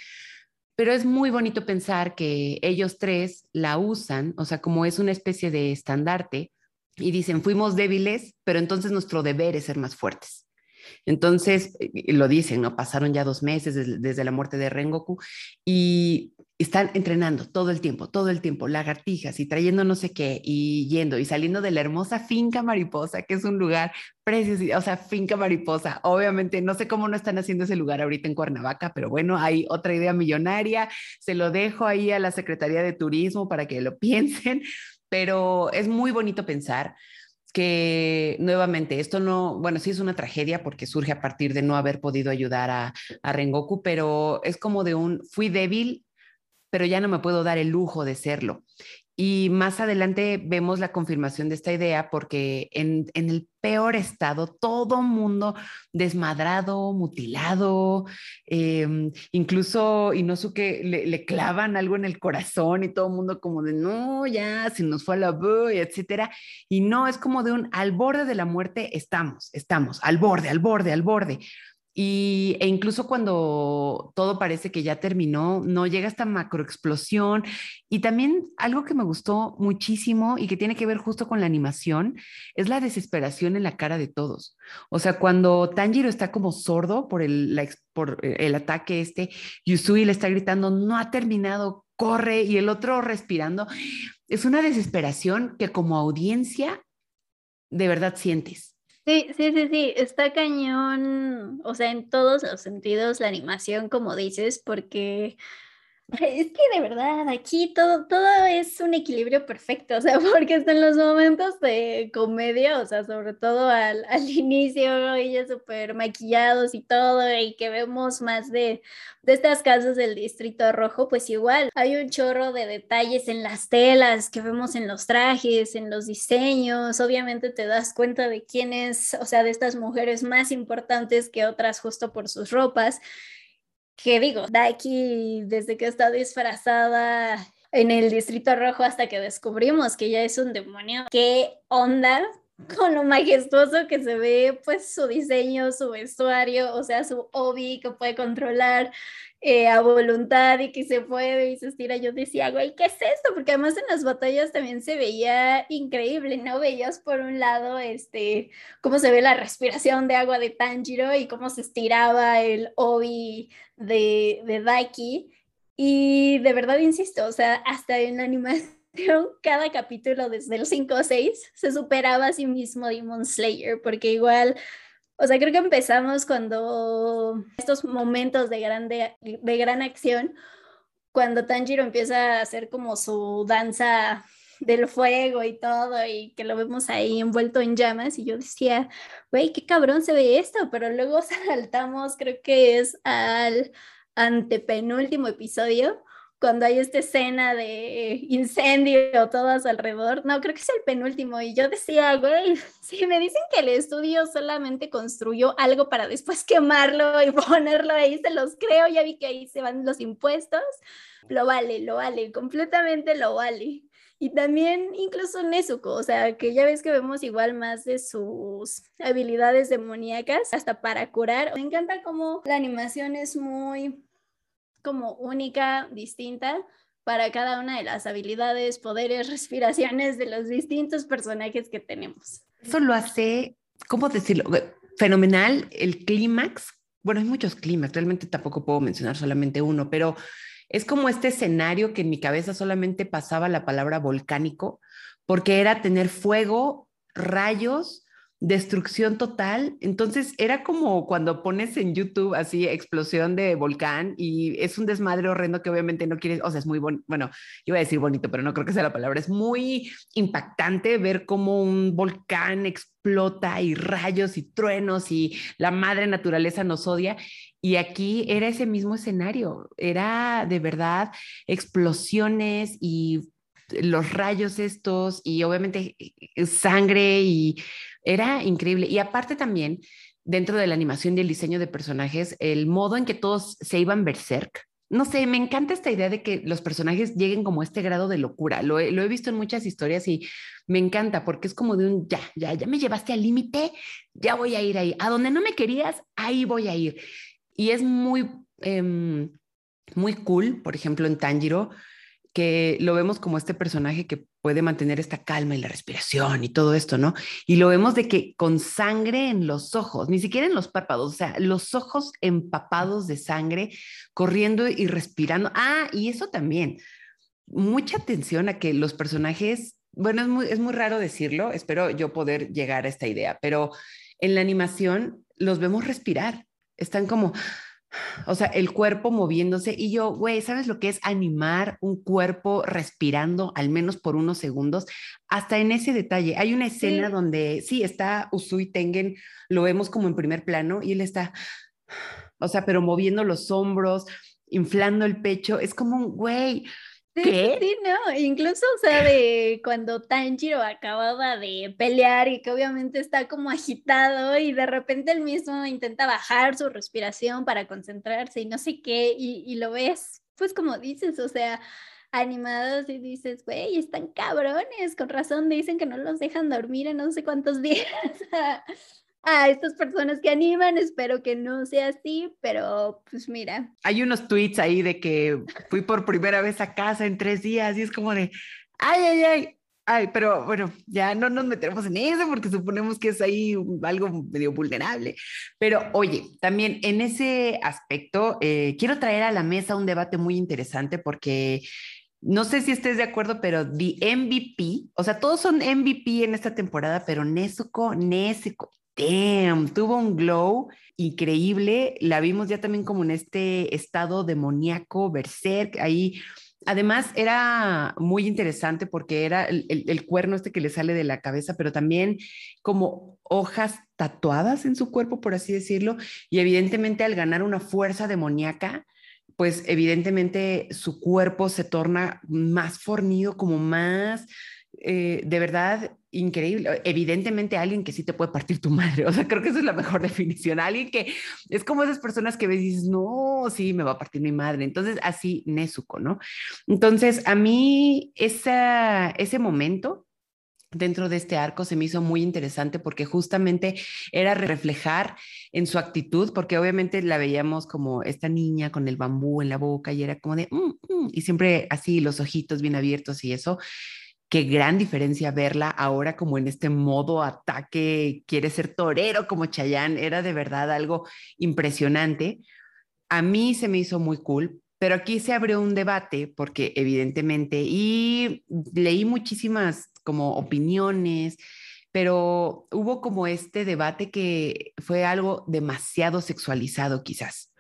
Pero es muy bonito pensar que ellos tres la usan, o sea, como es una especie de estandarte, y dicen, fuimos débiles, pero entonces nuestro deber es ser más fuertes. Entonces, lo dicen, ¿no? Pasaron ya dos meses desde, desde, la muerte de Rengoku y están entrenando todo el tiempo, todo el tiempo, lagartijas y trayendo no sé qué y yendo y saliendo de la hermosa finca mariposa, que es un lugar precioso, o sea, finca mariposa. Obviamente, no sé cómo no están haciendo ese lugar ahorita en Cuernavaca, pero bueno, hay otra idea millonaria. Se lo dejo ahí a la Secretaría de Turismo para que lo piensen, pero es muy bonito pensar que nuevamente esto no, bueno, sí es una tragedia porque surge a partir de no haber podido ayudar a, a, Rengoku, pero es como de un, fui débil, pero ya no me puedo dar el lujo de serlo. Y más adelante vemos la confirmación de esta idea porque en, el peor estado, todo mundo desmadrado, mutilado, eh, incluso Inosuke le, le clavan algo en el corazón y todo mundo como de, no, ya, se nos fue a la boy, etcétera. Y no, es como de un, al borde de la muerte estamos, estamos, al borde, al borde, al borde. Y, e incluso cuando todo parece que ya terminó, no llega esta macroexplosión. Y también algo que me gustó muchísimo y que tiene que ver justo con la animación es la desesperación en la cara de todos. O sea, cuando Tanjiro está como sordo por el, por el ataque este, Yusui le está gritando, no ha terminado, corre, y el otro respirando. Es una desesperación que como audiencia de verdad sientes.
Sí, sí, sí, sí, está cañón, o sea, en todos los sentidos la animación, como dices, porque es que de verdad, aquí todo, todo es un equilibrio perfecto, o sea, porque están los momentos de comedia, o sea, sobre todo al, al inicio, ellos súper maquillados y todo, y que vemos más de, de estas casas del Distrito Rojo, pues igual hay un chorro de detalles en las telas que vemos en los trajes, en los diseños, obviamente te das cuenta de quién es, o sea, de estas mujeres más importantes que otras justo por sus ropas que digo, Daiki desde que está disfrazada en el Distrito Rojo hasta que descubrimos que ya es un demonio, ¿qué onda? con lo majestuoso que se ve, pues su diseño, su vestuario, o sea, su obi que puede controlar eh, a voluntad y que se puede y se estira. Yo decía, güey, ¿qué es esto? Porque además en las batallas también se veía increíble, ¿no? Veías por un lado, este, cómo se ve la respiración de agua de Tanjiro y cómo se estiraba el obi de, de Daiki. Y de verdad, insisto, o sea, hasta en la animación cada capítulo desde el 5 o 6 se superaba a sí mismo Demon Slayer, porque igual, o sea, creo que empezamos cuando estos momentos de, grande, de gran acción, cuando Tanjiro empieza a hacer como su danza del fuego y todo, y que lo vemos ahí envuelto en llamas, y yo decía, güey, qué cabrón se ve esto, pero luego saltamos, creo que es al antepenúltimo episodio, cuando hay esta escena de incendio su alrededor. No, creo que es el penúltimo. Y yo decía, güey, si me dicen que el estudio solamente construyó algo para después quemarlo y ponerlo ahí, se los creo. Ya vi que ahí se van los impuestos. Lo vale, lo vale, completamente lo vale. Y también incluso Nezuko, o sea, que ya ves que vemos igual más de sus habilidades demoníacas, hasta para curar. Me encanta cómo la animación es muy como única, distinta para cada una de las habilidades, poderes, respiraciones de los distintos personajes que tenemos.
Eso lo hace, ¿cómo decirlo? Fenomenal el clímax. Bueno, hay muchos clímax, realmente tampoco puedo mencionar solamente uno, pero es como este escenario que en mi cabeza solamente pasaba la palabra volcánico, porque era tener fuego, rayos, destrucción total. Entonces era como cuando pones en YouTube así explosión de volcán y es un desmadre horrendo que obviamente no quieres, o sea, es muy bonito, bueno, iba a decir bonito, pero no creo que sea la palabra, es muy impactante ver cómo un volcán explota y rayos y truenos y la madre naturaleza nos odia. Y aquí era ese mismo escenario, era de verdad explosiones y los rayos estos y obviamente sangre y era increíble. Y aparte también, dentro de la animación y el diseño de personajes, el modo en que todos se iban berserk. No sé, me encanta esta idea de que los personajes lleguen como a este grado de locura. Lo he, visto en muchas historias y me encanta porque es como de un ya, ya, ya me llevaste al límite, ya voy a ir ahí. A donde no me querías, ahí voy a ir. Y es muy, em, muy cool, por ejemplo, en Tanjiro, que lo vemos como este personaje que puede mantener esta calma y la respiración y todo esto, ¿no? Y lo vemos de que con sangre en los ojos, ni siquiera en los párpados, o sea, los ojos empapados de sangre, corriendo y respirando. Ah, y eso también, mucha atención a que los personajes, bueno, es muy, raro decirlo, espero yo poder llegar a esta idea, pero en la animación los vemos respirar, están como o sea, el cuerpo moviéndose y yo, güey, ¿sabes lo que es animar un cuerpo respirando al menos por unos segundos? Hasta en ese detalle. Hay una escena donde sí está Usui Tengen, lo vemos como en primer plano y él está, o sea, pero moviendo los hombros, inflando el pecho. Es como un, güey,
Sí, sí, no, incluso, o sea, de cuando Tanjiro acababa de pelear y que obviamente está como agitado y de repente él mismo intenta bajar su respiración para concentrarse y no sé qué, y, y lo ves, pues como dices, o sea, animados y dices, güey, están cabrones, con razón dicen que no los dejan dormir en no sé cuántos días a estas personas que animan. Espero que no sea así, pero pues mira.
Hay unos tweets ahí de que fui por primera vez a casa en tres días y es como de, ay, ay, ay. Ay, pero bueno, ya no nos metemos en eso porque suponemos que es ahí algo medio vulnerable. Pero oye, también en ese aspecto, eh, quiero traer a la mesa un debate muy interesante porque no sé si estés de acuerdo, pero The MVP, o sea, todos son MVP en esta temporada, pero Nezuko, Nezuko, damn, tuvo un glow increíble. La vimos ya también como en este estado demoníaco, berserk, ahí. Además, era muy interesante porque era el, el, cuerno este que le sale de la cabeza, pero también como hojas tatuadas en su cuerpo, por así decirlo, y evidentemente al ganar una fuerza demoníaca, pues evidentemente su cuerpo se torna más fornido, como más, eh, de verdad, increíble. Evidentemente alguien que sí te puede partir tu madre. O sea, creo que esa es la mejor definición. Alguien que es como esas personas que ves y dices, no, sí, me va a partir mi madre. Entonces, así Nezuko, ¿no? Entonces, a mí esa, ese momento dentro de este arco se me hizo muy interesante porque justamente era reflejar en su actitud, porque obviamente la veíamos como esta niña con el bambú en la boca y era como de, mm, mm", y siempre así los ojitos bien abiertos y eso qué gran diferencia verla ahora como en este modo ataque, quiere ser torero como Chayanne, era de verdad algo impresionante. A mí se me hizo muy cool, pero aquí se abrió un debate porque evidentemente, y leí muchísimas como opiniones, pero hubo como este debate que fue algo demasiado sexualizado quizás.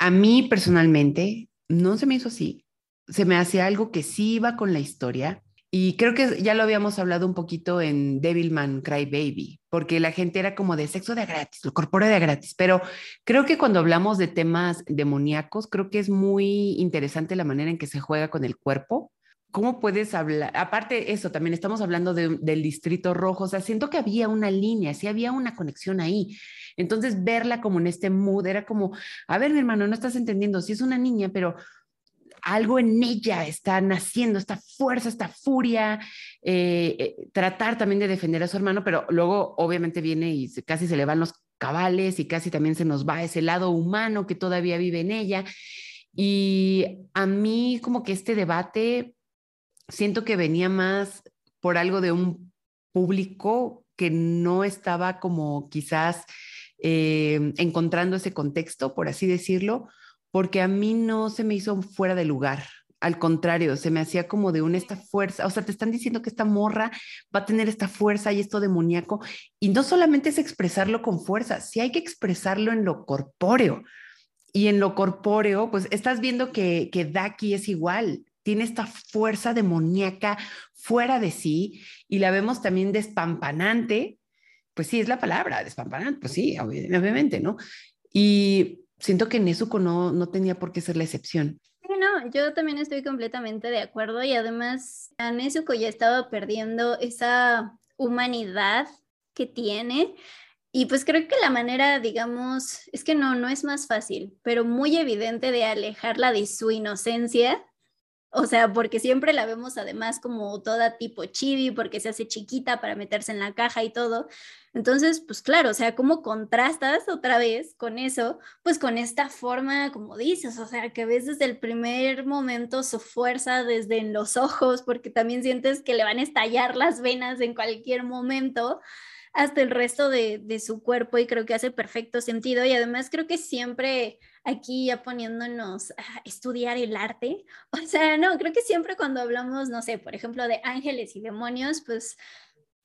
A mí personalmente no se me hizo así, se me hacía algo que sí iba con la historia, Y creo que ya lo habíamos hablado un poquito en Devilman Cry Baby, porque la gente era como de sexo de gratis, lo corpóreo de gratis, pero creo que cuando hablamos de temas demoníacos, creo que es muy interesante la manera en que se juega con el cuerpo. ¿Cómo puedes hablar? Aparte eso, también estamos hablando del distrito rojo, o sea, siento que había una línea, sí había una conexión ahí. Entonces, verla como en este mood era como, a ver, mi hermano, no estás entendiendo, si es una niña, pero algo en ella está naciendo, esta fuerza, esta furia, eh, eh, tratar también de defender a su hermano, pero luego obviamente viene y casi se le van los cabales y casi también se nos va ese lado humano que todavía vive en ella. Y a mí como que este debate siento que venía más por algo de un público que no estaba como quizás eh, encontrando ese contexto, por así decirlo, porque a mí no se me hizo fuera de lugar. Al contrario, se me hacía como de una esta fuerza, o sea, te están diciendo que esta morra va a tener esta fuerza y esto demoníaco, y no solamente es expresarlo con fuerza, sí hay que expresarlo en lo corpóreo. Y en lo corpóreo, pues estás viendo que, que Daki es igual, tiene esta fuerza demoníaca fuera de sí y la vemos también despampanante, pues sí, es la palabra, despampanante, pues sí, obviamente, ¿no? Y siento que Nezuko no, no tenía por qué ser la excepción.
no, yo también estoy completamente de acuerdo y además a Nezuko ya estaba perdiendo esa humanidad que tiene y pues creo que la manera, digamos, es que no, no es más fácil, pero muy evidente de alejarla de su inocencia o sea, porque siempre la vemos además como toda tipo chibi, porque se hace chiquita para meterse en la caja y todo. Entonces, pues claro, o sea, ¿cómo contrastas otra vez con eso? Pues con esta forma, como dices, o sea, que ves desde el primer momento su fuerza desde en los ojos, porque también sientes que le van a estallar las venas en cualquier momento hasta el resto de, de su cuerpo y creo que hace perfecto sentido y además creo que siempre aquí ya poniéndonos a estudiar el arte. O sea, no, creo que siempre cuando hablamos, no sé, por ejemplo, de ángeles y demonios, pues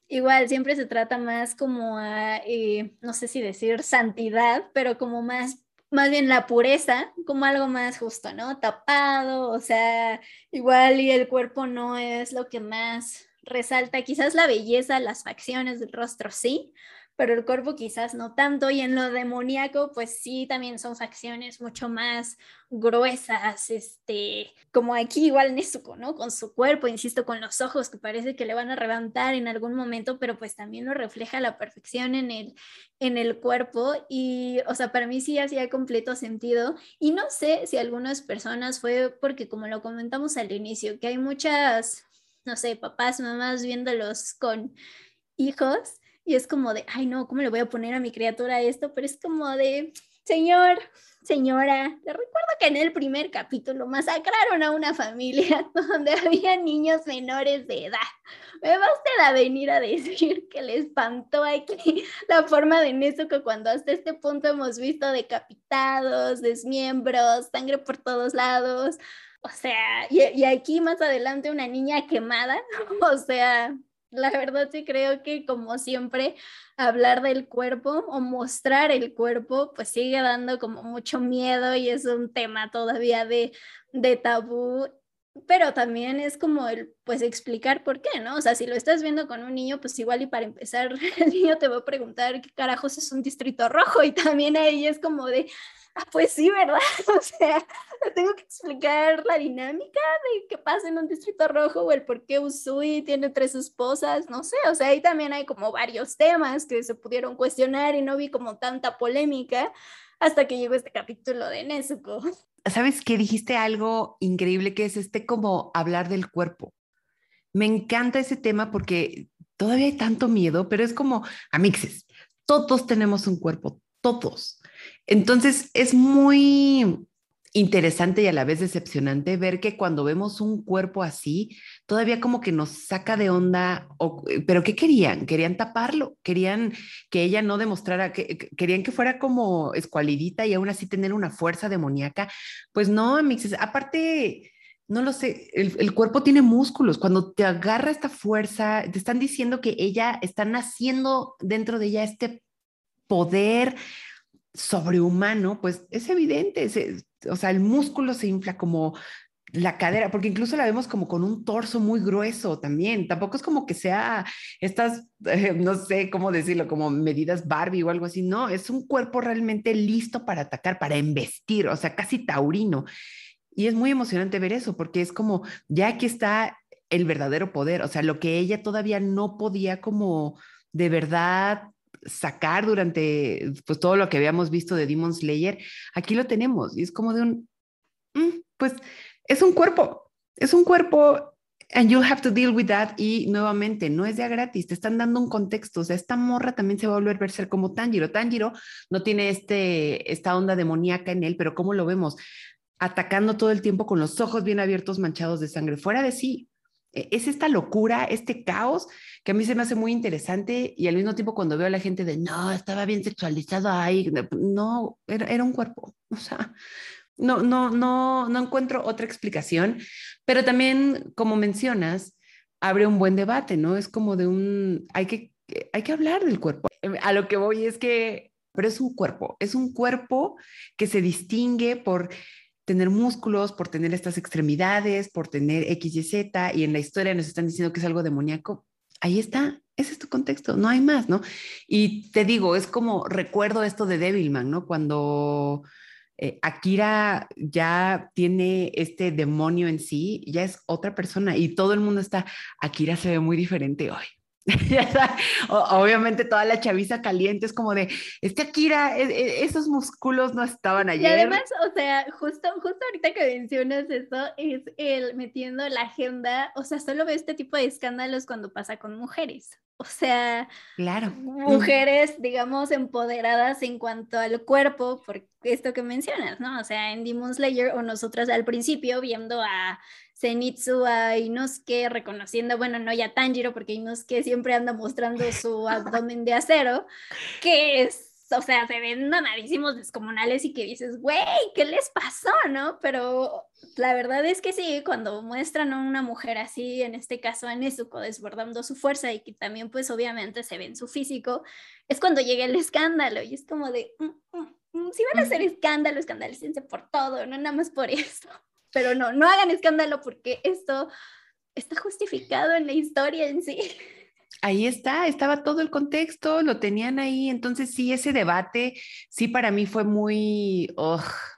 igual siempre se trata más como a, eh, no sé si decir santidad, pero como más más bien la pureza como algo más justo, ¿no? Tapado, o sea, igual y el cuerpo no es lo que más resalta, quizás la belleza, las facciones del rostro sí, pero el cuerpo quizás no tanto. Y en lo demoníaco, pues sí, también son facciones mucho más gruesas, este, como aquí igual Nezuko, ¿no? Con su cuerpo, insisto, con los ojos que parece que le van a levantar en algún momento, pero pues también lo refleja la perfección en el, en el cuerpo. Y, o sea, para mí sí hacía completo sentido. Y no sé si algunas personas fue porque, como lo comentamos al inicio, que hay muchas, no sé, papás, mamás viéndolos con hijos y es como de, ay no, ¿cómo le voy a poner a mi criatura esto? Pero es como de, señor, señora, le recuerdo que en el primer capítulo masacraron a una familia donde había niños menores de edad. Me va usted a venir a decir que le espantó aquí la forma de que cuando hasta este punto hemos visto decapitados, desmiembros, sangre por todos lados. O sea, y, y aquí más adelante una niña quemada. O sea, la verdad sí creo que como siempre hablar del cuerpo o mostrar el cuerpo pues sigue dando como mucho miedo y es un tema todavía de, de tabú pero también es como el, pues explicar por qué, ¿no? O sea, si lo estás viendo con un niño, pues igual y para empezar, el niño te va a preguntar qué carajos es un distrito rojo y también ahí es como de, pues sí, ¿verdad? O sea, tengo que explicar la dinámica de qué pasa en un distrito rojo o el por qué Usui tiene tres esposas, no sé, o sea, ahí también hay como varios temas que se pudieron cuestionar y no vi como tanta polémica hasta que llegó este capítulo de Nezuko.
¿Sabes que dijiste algo increíble que es este como hablar del cuerpo? Me encanta ese tema porque todavía hay tanto miedo, pero es como, amixes, todos tenemos un cuerpo, todos. Entonces es muy interesante y a la vez decepcionante ver que cuando vemos un cuerpo así, todavía como que nos saca de onda, eh, pero ¿qué querían? Querían taparlo, querían que ella no demostrara, que, querían que fuera como escualidita y aún así tener una fuerza demoníaca. Pues no, amixes, aparte... No lo sé, el, el, cuerpo tiene músculos. Cuando te agarra esta fuerza, te están diciendo que ella está naciendo dentro de ella este poder sobrehumano, pues es evidente, o sea, el músculo se infla como la cadera, porque incluso la vemos como con un torso muy grueso también. Tampoco es como que sea estas, eh, no sé cómo decirlo, como medidas Barbie o algo así. No, es un cuerpo realmente listo para atacar, para embestir, o sea, casi taurino. Y es muy emocionante ver eso, porque es como, ya aquí está el verdadero poder, o sea, lo que ella todavía no podía como de verdad sacar durante pues todo lo que habíamos visto de Demon Slayer, aquí lo tenemos y es como de un, mm, pues es un cuerpo, es un cuerpo and you have to deal with that y nuevamente no es de gratis, te están dando un contexto, o sea, esta morra también se va a volver a ser como Tanjiro, Tanjiro no tiene este, esta onda demoníaca en él, pero ¿cómo lo vemos? Atacando todo el tiempo con los ojos bien abiertos manchados de sangre, fuera de sí, es esta locura, este caos que a mí se me hace muy interesante y al mismo tiempo cuando veo a la gente de, no, estaba bien sexualizado ahí, no, era, era un cuerpo, o sea, no, no, no, no encuentro otra explicación, pero también, como mencionas, abre un buen debate, ¿no? Es como de un, hay que, hay que hablar del cuerpo. A lo que voy es que, pero es un cuerpo, es un cuerpo que se distingue por tener músculos, por tener estas extremidades, por tener X y Z, y en la historia nos están diciendo que es algo demoníaco. Ahí está, ese es tu contexto, no hay más, ¿no? Y te digo, es como recuerdo esto de Devilman, ¿no? Cuando eh, Akira ya tiene este demonio en sí, ya es otra persona y todo el mundo está, Akira se ve muy diferente hoy. Obviamente toda la chaviza caliente es como de, este Akira, e, e, esos músculos no estaban ayer.
Y además, o sea, justo, justo ahorita que mencionas eso, es el metiendo la agenda, o sea, solo ve este tipo de escándalos cuando pasa con mujeres. O sea,
claro.
mujeres, digamos, empoderadas en cuanto al cuerpo, por esto que mencionas, ¿no? O sea, en Demon Slayer o nosotras al principio viendo a Zenitsu, a Inosuke, reconociendo, bueno, no ya Tanjiro, porque Inosuke siempre anda mostrando su abdomen de acero, que es o sea, se ven mamadísimos descomunales y que dices, güey, ¿qué les pasó, no? Pero la verdad es que sí, cuando muestran a una mujer así, en este caso a Nezuko, desbordando su fuerza y que también pues obviamente se ve en su físico, es cuando llega el escándalo y es como de, mm, mm, mm, si van a hacer escándalo, escandalícense por todo, no nada más por eso. Pero no, no hagan escándalo porque esto está justificado en la historia en sí.
Ahí está, estaba todo el contexto, lo tenían ahí, entonces sí, ese debate, sí para mí fue muy,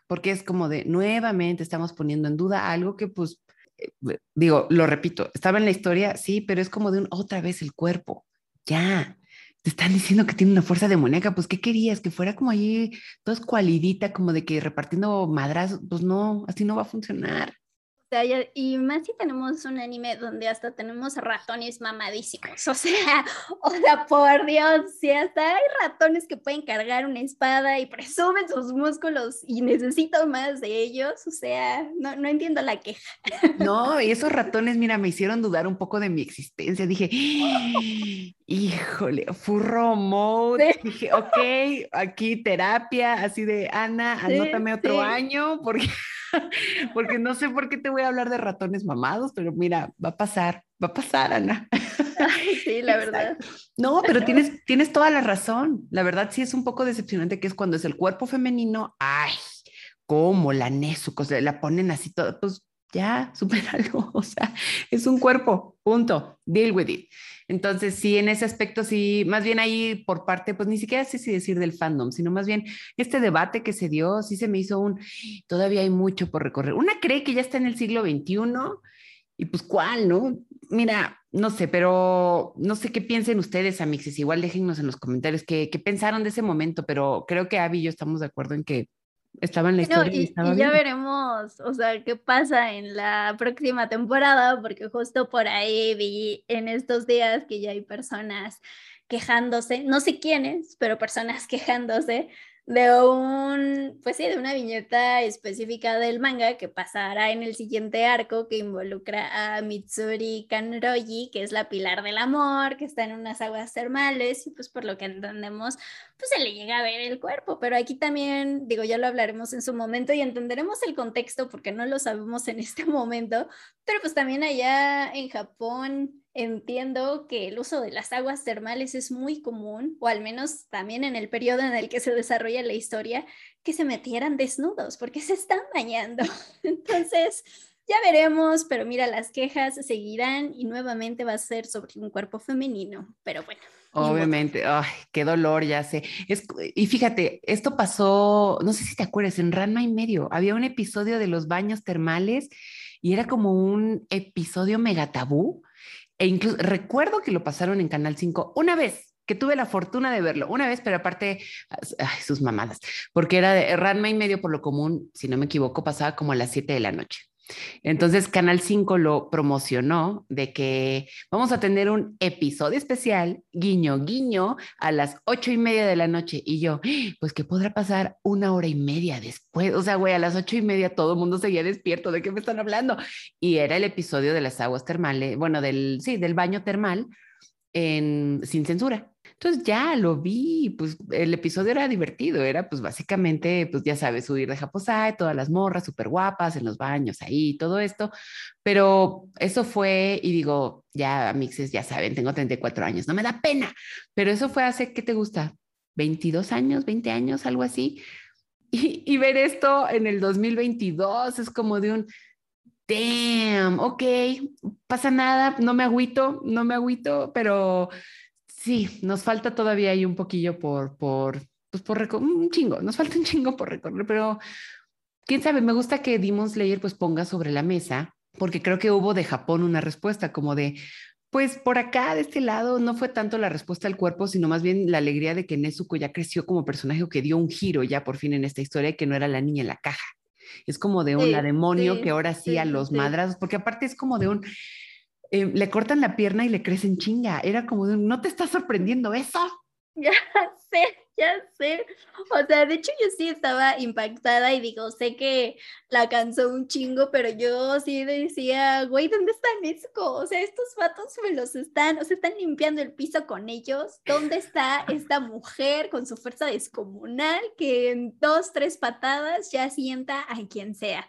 porque es como de, nuevamente estamos poniendo en duda algo que pues, eh, digo, lo repito, estaba en la historia, sí, pero es como de un, otra vez el cuerpo, ya, te están diciendo que tiene una fuerza demoníaca, pues ¿qué querías? Que fuera como ahí, todo escualidita, como de que repartiendo madrazos, pues no, así no va a funcionar
y más si tenemos un anime donde hasta tenemos ratones mamadísimos, o sea, o sea, por Dios, si hasta hay ratones que pueden cargar una espada y presumen sus músculos y necesito más de ellos, o sea, no, no entiendo la queja.
No, y esos ratones, mira, me hicieron dudar un poco de mi existencia, dije, híjole, furro mode, dije, ok, aquí terapia, así de, Ana, anótame otro año, porque... porque no sé por qué te voy a hablar de ratones mamados, pero mira, va a pasar, va a pasar, Ana.
sí, la verdad.
No, pero tienes, tienes toda la razón. La verdad sí es un poco decepcionante que es cuando es el cuerpo femenino, ay, cómo la sea, la ponen así todo, pues ya, algo, o sea, es un cuerpo, punto, deal with it. Entonces, sí, en ese aspecto, sí, más bien ahí por parte, pues ni siquiera sé si decir del fandom, sino más bien este debate que se dio, sí se me hizo un, todavía hay mucho por recorrer. Una cree que ya está en el siglo XXI y pues cuál, ¿no? Mira, no sé, pero no sé qué piensen ustedes, amixes, igual déjennos en los comentarios qué, qué pensaron de ese momento, pero creo que Abby y yo estamos de acuerdo en que estaba en la historia.
y, ya veremos, o sea, qué pasa en la próxima temporada, porque justo por ahí vi en estos días que ya hay personas quejándose, no sé quiénes, pero personas quejándose de un, pues sí, de una viñeta específica del manga que pasará en el siguiente arco que involucra a Mitsuri Kanroji, que es la pilar del amor, que está en unas aguas termales y pues por lo que entendemos, pues se le llega a ver el cuerpo, pero aquí también, digo, ya lo hablaremos en su momento y entenderemos el contexto porque no lo sabemos en este momento, pero pues también allá en Japón entiendo que el uso de las aguas termales es muy común, o al menos también en el periodo en el que se desarrolla la historia, que se metieran desnudos porque se están bañando. Entonces, ya veremos, pero mira, las quejas seguirán y nuevamente va a ser sobre un cuerpo femenino, pero bueno.
Obviamente, ay, qué dolor, ya sé. Es, y fíjate, esto pasó, no sé si te acuerdas, en Ranma y medio, había un episodio de los baños termales y era como un episodio mega tabú. E incluso recuerdo que lo pasaron en Canal 5 una vez, que tuve la fortuna de verlo una vez, pero aparte, sus mamadas, porque era de Ranma y medio por lo común, si no me equivoco, pasaba como a las 7 de la noche. Entonces Canal 5 lo promocionó de que vamos a tener un episodio especial, guiño, guiño, a las ocho y media de la noche. Y yo, pues, ¿qué podrá pasar una hora y media después? O sea, güey, a las ocho y media todo el mundo seguía despierto. ¿De qué me están hablando? Y era el episodio de las aguas termales, bueno, del, sí, del baño termal en, sin censura. Entonces ya lo vi, pues el episodio era divertido, era pues básicamente, pues ya sabes, huir de Japosai, todas las morras súper guapas en los baños ahí, todo esto, pero eso fue, y digo, ya mixes, ya saben, tengo 34 años, no me da pena, pero eso fue hace, ¿qué te gusta? 22 años, 20 años, algo así. Y, y ver esto en el 2022 es como de un, damn, ok, pasa nada, no me agüito, no me agüito, pero sí, nos falta todavía ahí un poquillo por, por, pues por un chingo, nos falta un chingo por recorrer, pero quién sabe, me gusta que Demon Slayer pues ponga sobre la mesa, porque creo que hubo de Japón una respuesta como de, pues por acá, de este lado, no fue tanto la respuesta al cuerpo, sino más bien la alegría de que Nezuko ya creció como personaje o que dio un giro ya por fin en esta historia, que no era la niña en la caja. Es como de un demonio que ahora sí, a los madras, porque aparte es como de un, eh, le cortan la pierna y le crecen chinga. Era como ¿no te está sorprendiendo eso?
Ya sé, ya sé. O sea, de hecho yo sí estaba impactada y digo, sé que la cansó un chingo, pero yo sí decía, güey, ¿dónde está Nesco? O sea, estos vatos me los están, o sea, están limpiando el piso con ellos. ¿Dónde está esta mujer con su fuerza descomunal que en dos, tres patadas ya sienta a quien sea?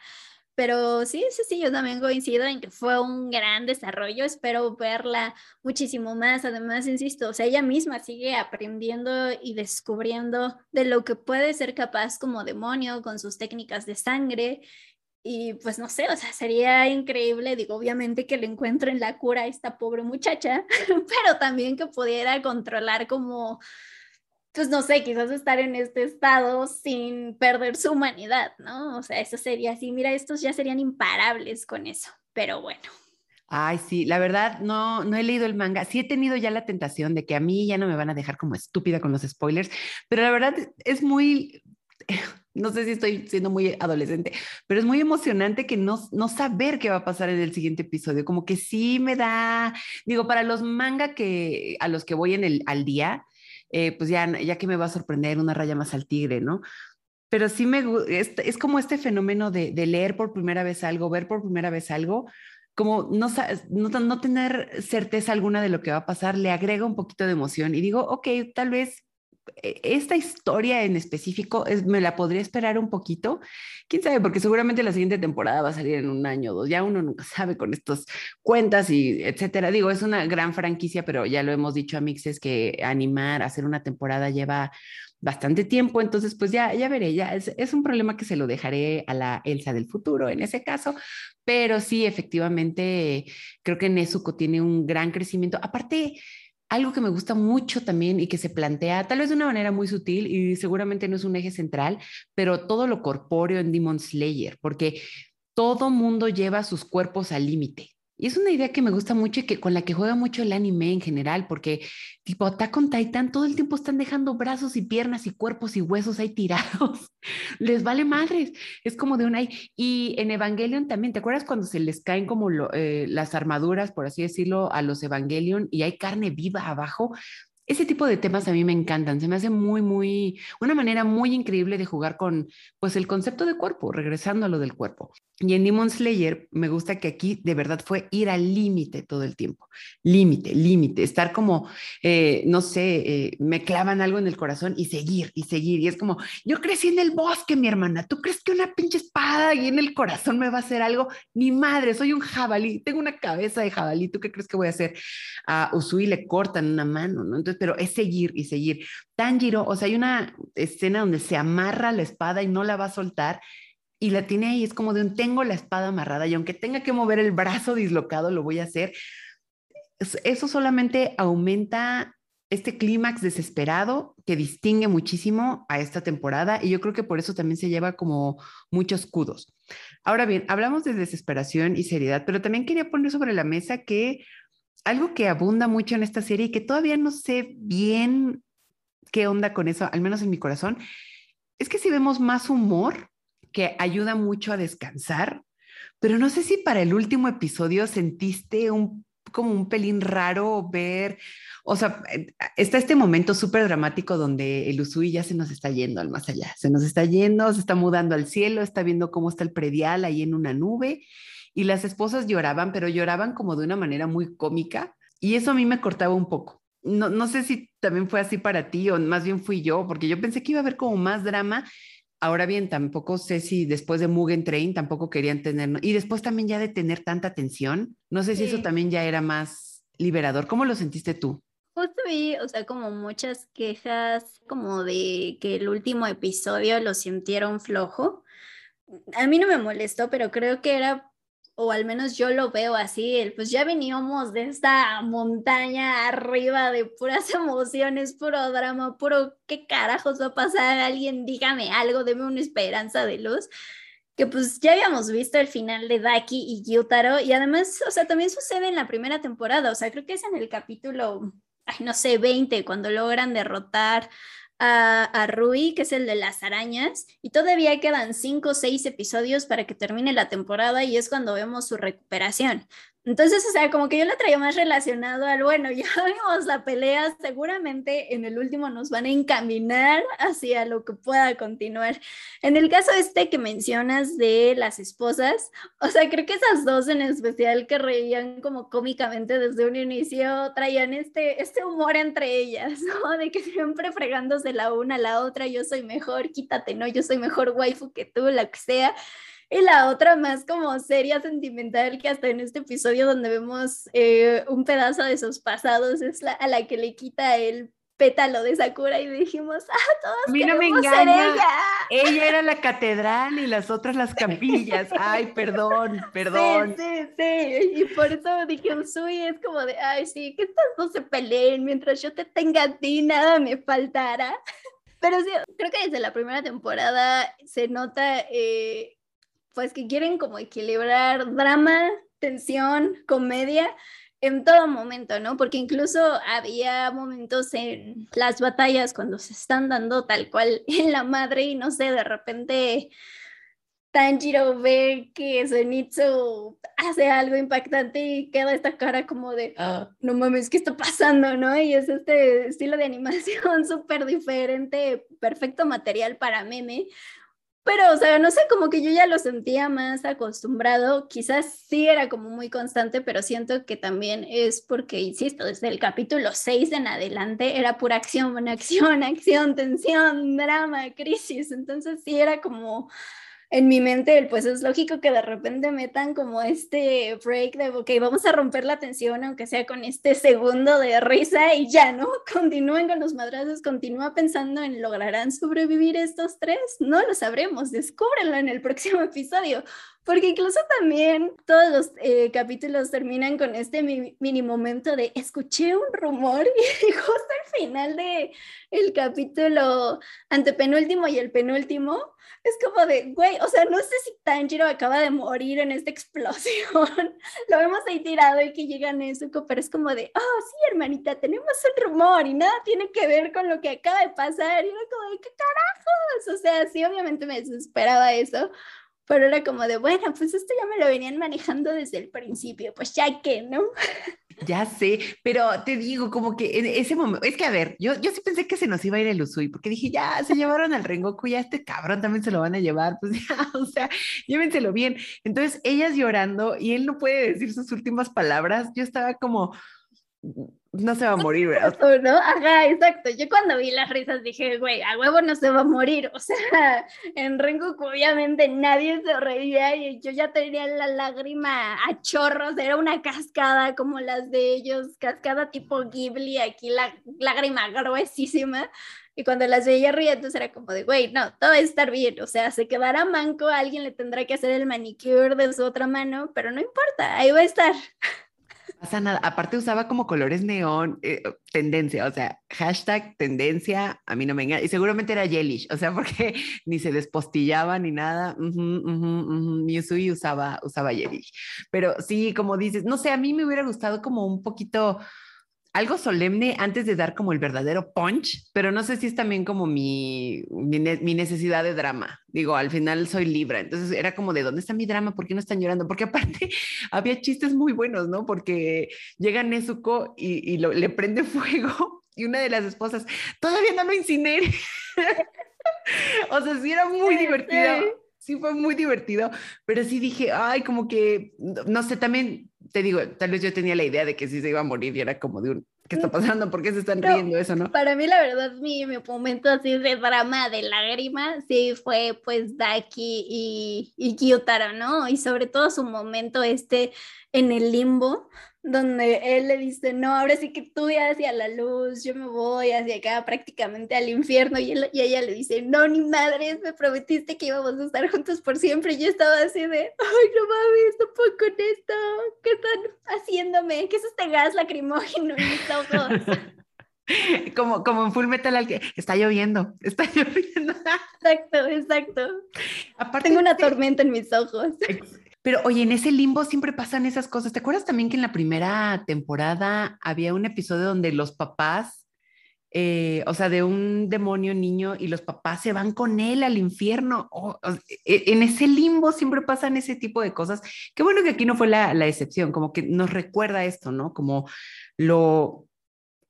Pero sí, sí, sí, yo también coincido en que fue un gran desarrollo. Espero verla muchísimo más. Además, insisto, o sea, ella misma sigue aprendiendo y descubriendo de lo que puede ser capaz como demonio con sus técnicas de sangre. Y pues no sé, o sea, sería increíble, digo, obviamente que le encuentren la cura a esta pobre muchacha, pero también que pudiera controlar como pues no sé, quizás estar en este estado sin perder su humanidad, ¿no? O sea, eso sería así, mira, estos ya serían imparables con eso, pero bueno.
Ay, sí, la verdad no, no he leído el manga. Sí he tenido ya la tentación de que a mí ya no me van a dejar como estúpida con los spoilers, pero la verdad es muy, no sé si estoy siendo muy adolescente, pero es muy emocionante que no, no saber qué va a pasar en el siguiente episodio. Como que sí me da, digo, para los manga que a los que voy en el al día, eh, pues ya, ya que me va a sorprender una raya más al tigre, ¿no? Pero sí me es, es como este fenómeno de, leer por primera vez algo, ver por primera vez algo, como no, no, tener certeza alguna de lo que va a pasar, le agrega un poquito de emoción y digo, ok, tal vez esta historia en específico es, me la podría esperar un poquito. Quién sabe, porque seguramente la siguiente temporada va a salir en un año o dos. Ya uno nunca sabe con estas cuentas y etcétera. Digo, es una gran franquicia, pero ya lo hemos dicho a Mixes que animar, hacer una temporada lleva bastante tiempo, entonces pues ya, ya veré, ya es, es, un problema que se lo dejaré a la Elsa del futuro en ese caso, pero sí, efectivamente, creo que Nezuko tiene un gran crecimiento. Aparte, algo que me gusta mucho también y que se plantea tal vez de una manera muy sutil y seguramente no es un eje central, pero todo lo corpóreo en Demon Slayer, porque todo mundo lleva sus cuerpos al límite. Y es una idea que me gusta mucho y que con la que juega mucho el anime en general, porque tipo Attack on Titan todo el tiempo están dejando brazos y piernas y cuerpos y huesos ahí tirados. les vale madres. Es como de un ahí. Y en Evangelion también, ¿te acuerdas cuando se les caen como eh, las armaduras, por así decirlo, a los Evangelion y hay carne viva abajo? ese tipo de temas a mí me encantan, se me hace muy, muy, una manera muy increíble de jugar con, pues, el concepto de cuerpo, regresando a lo del cuerpo. Y en Demon Slayer me gusta que aquí de verdad fue ir al límite todo el tiempo, límite, límite, estar como, eh, no sé, eh, me clavan algo en el corazón y seguir, y seguir. Y es como, yo crecí en el bosque, mi hermana, ¿tú crees que una pinche espada y en el corazón me va a hacer algo? Ni madre, soy un jabalí, tengo una cabeza de jabalí, ¿tú qué crees que voy a hacer? A Usui le cortan una mano, ¿no? Entonces, pero es seguir y seguir. Tanjiro, o sea, hay una escena donde se amarra la espada y no la va a soltar. Y la tiene ahí, es como de un tengo la espada amarrada y aunque tenga que mover el brazo dislocado, lo voy a hacer. Eso solamente aumenta este clímax desesperado que distingue muchísimo a esta temporada y yo creo que por eso también se lleva como muchos cudos. Ahora bien, hablamos de desesperación y seriedad, pero también quería poner sobre la mesa que algo que abunda mucho en esta serie y que todavía no sé bien qué onda con eso, al menos en mi corazón, es que si vemos más humor que ayuda mucho a descansar, pero no sé si para el último episodio sentiste un como un pelín raro ver, o sea, eh, está este momento súper dramático donde el Usui ya se nos está yendo al más allá, se nos está yendo, se está mudando al cielo, está viendo cómo está el predial ahí en una nube y las esposas lloraban, pero lloraban como de una manera muy cómica y eso a mí me cortaba un poco. No, no sé si también fue así para ti o más bien fui yo, porque yo pensé que iba a haber como más drama Ahora bien, tampoco sé si después de Mugen Train tampoco querían tener, y después también ya de tener tanta tensión, no sé si eso también ya era más liberador. ¿Cómo lo sentiste tú?
Justo vi, o sea, como muchas quejas como de que el último episodio lo sintieron flojo. A mí no me molestó, pero creo que era o al menos yo lo veo así, el, pues ya veníamos de esta montaña arriba de puras emociones, puro drama, puro qué carajos va a pasar, alguien dígame algo, deme una esperanza de luz, que pues ya habíamos visto el final de Daki y Gyutaro y además, o sea, también sucede en la primera temporada, o sea, creo que es en el capítulo, ay, no sé, 20, cuando logran derrotar a, Rui, que es el de las arañas, y todavía quedan cinco o seis episodios para que termine la temporada y es cuando vemos su recuperación. Entonces, o sea, como que yo la traía más relacionado al, bueno, ya vimos la pelea, seguramente en el último nos van a encaminar hacia lo que pueda continuar. En el caso este que mencionas de las esposas, o sea, creo que esas dos en especial que reían como cómicamente desde un inicio, traían este, este humor entre ellas, ¿no? De que siempre fregándose la una a la otra, yo soy mejor, quítate, ¿no? Yo soy mejor waifu que tú, la que sea. Y la otra más como seria, sentimental, que hasta en este episodio donde vemos eh, un pedazo de sus pasados es la, a la que le quita el pétalo de Sakura y dijimos, ah, todos
Mira, me engaña. ella. Ella era la catedral y las otras las campillas. Ay, perdón, perdón.
Sí, sí, sí. Y por eso dije, Usui es como de, ay, sí, que estas dos se peleen mientras yo te tenga a ti, nada me faltará. Pero sí, creo que desde la primera temporada se nota eh, pues que quieren como equilibrar drama, tensión, comedia en todo momento, ¿no? Porque incluso había momentos en las batallas cuando se están dando tal cual en la madre y no sé, de repente Tanjiro ve que Zenitsu hace algo impactante y queda esta cara como de, ah, no mames, ¿qué está pasando? ¿no? Y es este estilo de animación súper diferente, perfecto material para meme, pero, o sea, no sé, como que yo ya lo sentía más acostumbrado, quizás sí era como muy constante, pero siento que también es porque, insisto, desde el capítulo 6 en adelante era pura acción, acción, acción, tensión, drama, crisis, entonces sí era como en mi mente, pues es lógico que de repente metan como este break de, ok, vamos a romper la tensión, aunque sea con este segundo de risa y ya, ¿no? Continúen con los madrazos, continúa pensando en lograrán sobrevivir estos tres. No lo sabremos, descúbrenlo en el próximo episodio, porque incluso también todos los eh, capítulos terminan con este mini momento de escuché un rumor y justo al final de el capítulo antepenúltimo y el penúltimo es como de, güey, o sea, no sé si Tanjiro acaba de morir en esta explosión. Lo vemos ahí tirado y que llega Nezuko, pero es como de, oh, sí, hermanita, tenemos un rumor y nada tiene que ver con lo que acaba de pasar. Y era como de, ¿qué carajos? O sea, sí, obviamente me desesperaba eso, pero era como de, bueno, pues esto ya me lo venían manejando desde el principio, pues ya que, ¿no?
Ya sé, pero te digo, como que en ese momento, es que a ver, yo, yo sí pensé que se nos iba a ir el Usui, porque dije, ya, se llevaron al Rengoku, ya este cabrón también se lo van a llevar, pues ya, o sea, llévenselo bien. Entonces, ellas llorando y él no puede decir sus últimas palabras, yo estaba como, no se va a morir, ¿verdad?
¿no? Ajá, exacto. Yo cuando vi las risas dije, güey, a huevo no se va a morir. O sea, en Rengoku obviamente nadie se reía y yo ya tenía la lágrima a chorros, era una cascada como las de ellos, cascada tipo Ghibli, aquí la lágrima gruesísima. Y cuando las veía riendo, era como de, güey, no, todo va a estar bien. O sea, se quedará manco, alguien le tendrá que hacer el manicure de su otra mano, pero no importa, ahí va a estar
pasa nada. Aparte usaba como colores neón, eh, tendencia, o sea, hashtag tendencia, a mí no me engaña. Y seguramente era Yelish, o sea, porque ni se despostillaba ni nada. Uh usaba, usaba Yelish. Pero sí, como dices, no sé, a mí me hubiera gustado como un poquito algo solemne antes de dar como el verdadero punch, pero no sé si es también como mi, mi, necesidad de drama. Digo, al final soy Libra, entonces era como de dónde está mi drama, por qué no están llorando, porque aparte había chistes muy buenos, ¿no? Porque llega Nezuko y, y le prende fuego y una de las esposas, todavía no lo incinere. o sea, sí era muy divertido. Sí, fue muy divertido, pero sí dije, ay, como que, no sé, también te digo, tal vez yo tenía la idea de que sí se iba a morir y era como de un, ¿qué está pasando? ¿Por qué se están riendo eso, no?
Para mí, la verdad, mi, mi momento así de drama, de lágrima, sí fue pues Daki y, y Kyutaro, ¿no? Y sobre todo su momento este en el limbo, donde él le dice, no, ahora sí que tú ya hacia la luz, yo me voy hacia acá prácticamente al infierno, y, él, y ella le dice, no, ni madres, me prometiste que íbamos a estar juntos por siempre, y yo estaba así de, ay, no mames, no puedo con esto, ¿qué están haciéndome? ¿Qué es este gas lacrimógeno en mis ojos?
Como, como en Full Metal al que está lloviendo, está lloviendo.
Exacto, exacto. Aparte, Tengo una tormenta en mis ojos.
Pero oye, en ese limbo siempre pasan esas cosas. ¿Te acuerdas también que en la primera temporada había un episodio donde los papás, eh, o sea, de un demonio niño y los papás se van con él al infierno? E, en ese limbo siempre pasan ese tipo de cosas. Qué bueno que aquí no fue la, la excepción, como que nos recuerda esto, ¿no? Como lo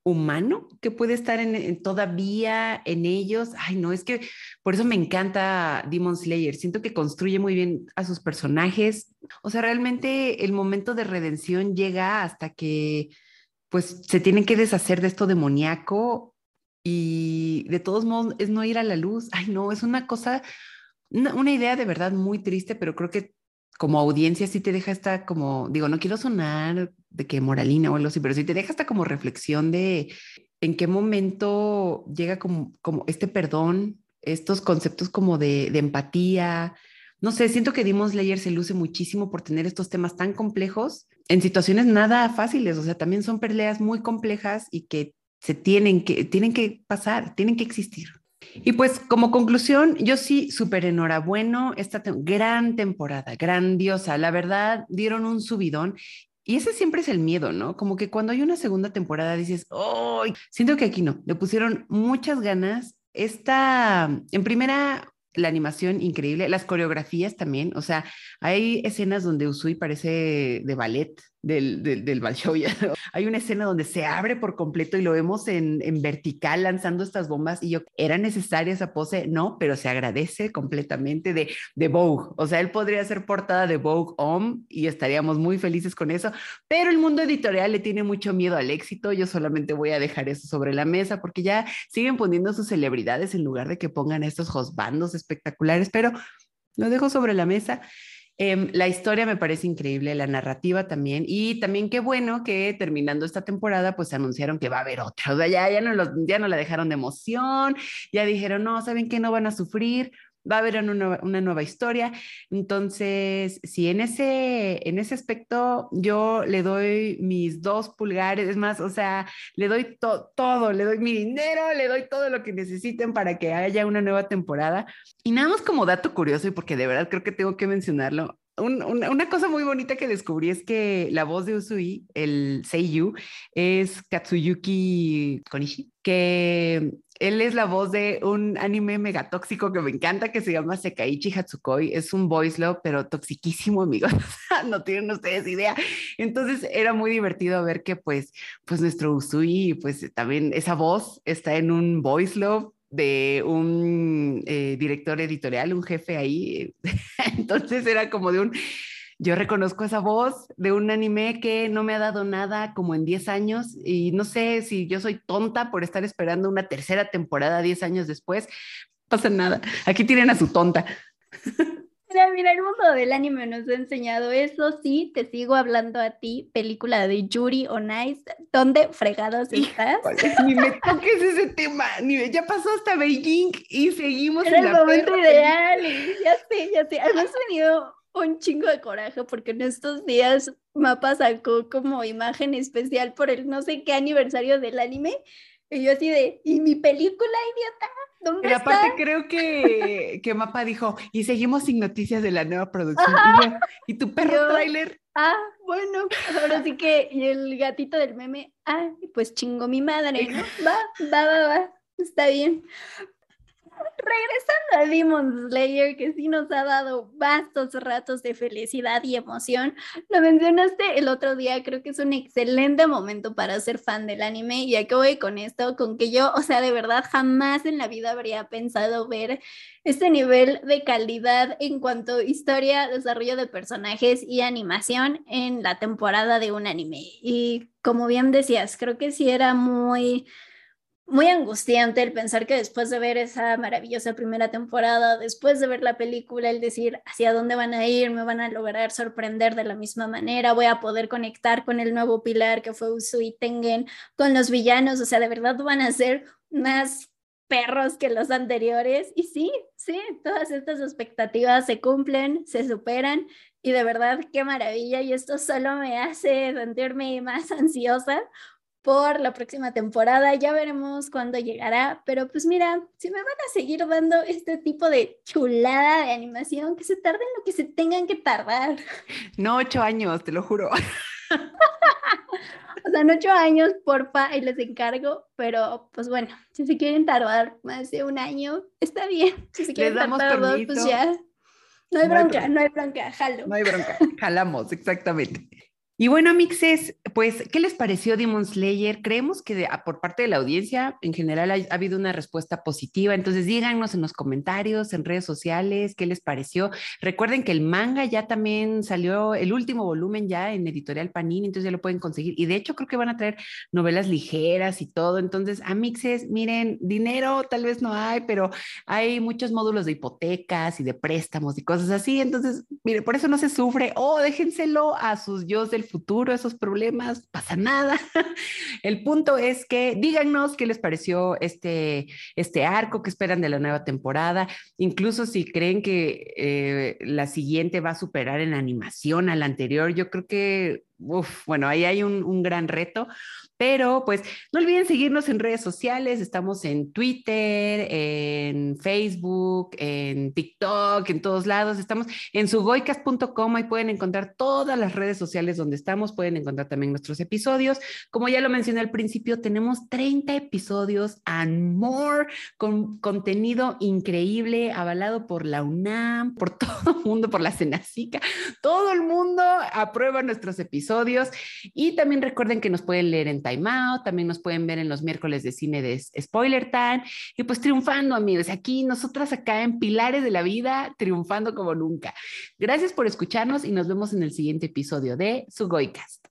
humano que puede estar en, todavía en ellos. Ay, no, es que por eso me encanta Demon Slayer. Siento que construye muy bien a sus personajes. O sea, realmente el momento de redención llega hasta que pues se tienen que deshacer de esto demoníaco y de todos modos es no ir a la luz. Ay, no, es una cosa, una, una idea de verdad muy triste, pero creo que como audiencia sí te deja esta como, digo, no quiero sonar de que moralina o algo así, pero sí te deja esta como reflexión de en qué momento llega como, como este perdón, estos conceptos como de, de empatía. No sé, siento que Dimos Layer se luce muchísimo por tener estos temas tan complejos en situaciones nada fáciles, o sea, también son peleas muy complejas y que se tienen que, tienen que pasar, tienen que existir. Y pues como conclusión, yo sí, súper enhorabuena, esta gran temporada, grandiosa, la verdad, dieron un subidón. Y ese siempre es el miedo, ¿no? Como que cuando hay una segunda temporada dices, ¡oh! Siento que aquí no, le pusieron muchas ganas. Esta, en primera, la animación increíble, las coreografías también, o sea, hay escenas donde Usui parece de ballet, del, del, del Hay una escena donde se abre por completo y lo vemos en, en, vertical lanzando estas bombas y yo, ¿era necesaria esa pose? No, pero se agradece completamente de, de Vogue. O sea, él podría ser portada de Vogue Home y estaríamos muy felices con eso, pero el mundo editorial le tiene mucho miedo al éxito. Yo solamente voy a dejar eso sobre la mesa porque ya siguen poniendo sus celebridades en lugar de que pongan estos bandos espectaculares, pero lo dejo sobre la mesa. Em, la historia me parece increíble, la narrativa también, y también qué bueno que terminando esta temporada, pues anunciaron que va a haber otra. O sea, ya, ya, no, ya no la dejaron de emoción, ya dijeron, no, ¿saben qué? No van a sufrir, va a haber una, nueva historia. Entonces, si en ese, en ese aspecto yo le doy mis dos pulgares, es más, o sea, le doy todo, le doy mi dinero, le doy todo lo que necesiten para que haya una nueva temporada. Y nada más como dato curioso, y porque de verdad creo que tengo que mencionarlo, una, cosa muy bonita que descubrí es que la voz de Usui, el Seiyu, es Katsuyuki Konishi, que él es la voz de un anime megatóxico que me encanta que se llama Sekaichi Hatsukoi. Es un voice love, pero toxiquísimo, amigos. no tienen ustedes idea. Entonces era muy divertido ver que pues, pues nuestro Usui, pues también esa voz está en un voice love de un eh, director editorial, un jefe ahí. Entonces era como de un, Yo reconozco esa voz de un anime que no me ha dado nada como en 10 años y no sé si yo soy tonta por estar esperando una tercera temporada 10 años después. Pasa nada. Aquí tienen a su tonta.
Mira, mira, el mundo del anime nos ha enseñado eso. Sí, te sigo hablando a ti, película de Yuri on Ice. ¿Dónde fregados estás?
Ni me toques ese tema. Ni ya pasó hasta Beijing y seguimos
Era el momento ideal. Ya sé, ya sé. Además, me dio un chingo de coraje porque en estos días Mapa sacó como imagen especial por el no sé qué aniversario del anime. Y yo así de, ¿y mi película, idiota? ¿Dónde
Pero aparte creo que, que Mapa dijo, y seguimos sin noticias de la nueva producción. Y, tu perro trailer.
Ah, bueno, ahora sí que, y el gatito del meme, ah, pues chingo mi madre, ¿no? Va, va, va, va, está bien regresando a Demon Slayer, que sí nos ha dado vastos ratos de felicidad y emoción, lo mencionaste el otro día, creo que es un excelente momento para ser fan del anime. Y aquí voy con esto, con que yo, o sea, de verdad jamás en la vida habría pensado ver este nivel de calidad en cuanto a historia, desarrollo de personajes y animación en la temporada de un anime. Y como bien decías, creo que sí era muy muy angustiante el pensar que después de ver esa maravillosa primera temporada, después de ver la película, el decir hacia dónde van a ir, me van a lograr sorprender de la misma manera, voy a poder conectar con el nuevo pilar que fue Usui Tengen, con los villanos, o sea, de verdad van a ser más perros que los anteriores. Y sí, sí, todas estas expectativas se cumplen, se superan y de verdad qué maravilla y esto solo me hace sentirme más ansiosa por la próxima temporada. Ya veremos cuándo llegará, pero pues mira, si me van a seguir dando este tipo de chulada de animación, que se tarden lo que se tengan que tardar.
No ocho años, te lo juro.
o sea, no ocho años, porfa, y les encargo, pero pues bueno, si se quieren tardar más de un año, está bien. Si se quieren tardar dos, pues ya. No hay bronca, no hay bronca, jalo.
No hay bronca, jalamos, exactamente. Y bueno, mixes, pues, ¿qué les pareció Demon Slayer? Creemos que por parte de la audiencia en general ha, habido una respuesta positiva, entonces díganos en los comentarios, en redes sociales, qué les pareció. Recuerden que el manga ya también salió, el último volumen ya en Editorial Panini, entonces ya lo pueden conseguir. Y de hecho creo que van a traer novelas ligeras y todo. Entonces, a mixes, miren, dinero tal vez no hay, pero hay muchos módulos de hipotecas y de préstamos y cosas así. Entonces, miren, por eso no se sufre. O oh, déjenselo a sus yo del futuro esos problemas, pasa nada. El punto es que díganos qué les pareció este, este arco, qué esperan de la nueva temporada, incluso si creen que eh, la siguiente va a superar en animación a la anterior, yo creo que bueno, ahí hay un, gran reto, pero pues no olviden seguirnos en redes sociales, estamos en Twitter, en Facebook, en TikTok, en todos lados, estamos en sugoicas.com, ahí pueden encontrar todas las redes sociales donde estamos, pueden encontrar también nuestros episodios. Como ya lo mencioné al principio, tenemos 30 episodios and more con contenido increíble, avalado por la UNAM, por todo el mundo, por la Cenacica, todo el mundo aprueba nuestros episodios y también recuerden que nos pueden leer en Time Out, también nos pueden ver en los miércoles de cine de Spoiler Time. Y pues triunfando, amigos. Aquí, nosotras acá en Pilares de la Vida, triunfando como nunca. Gracias por escucharnos y nos vemos en el siguiente episodio de Sugoicast.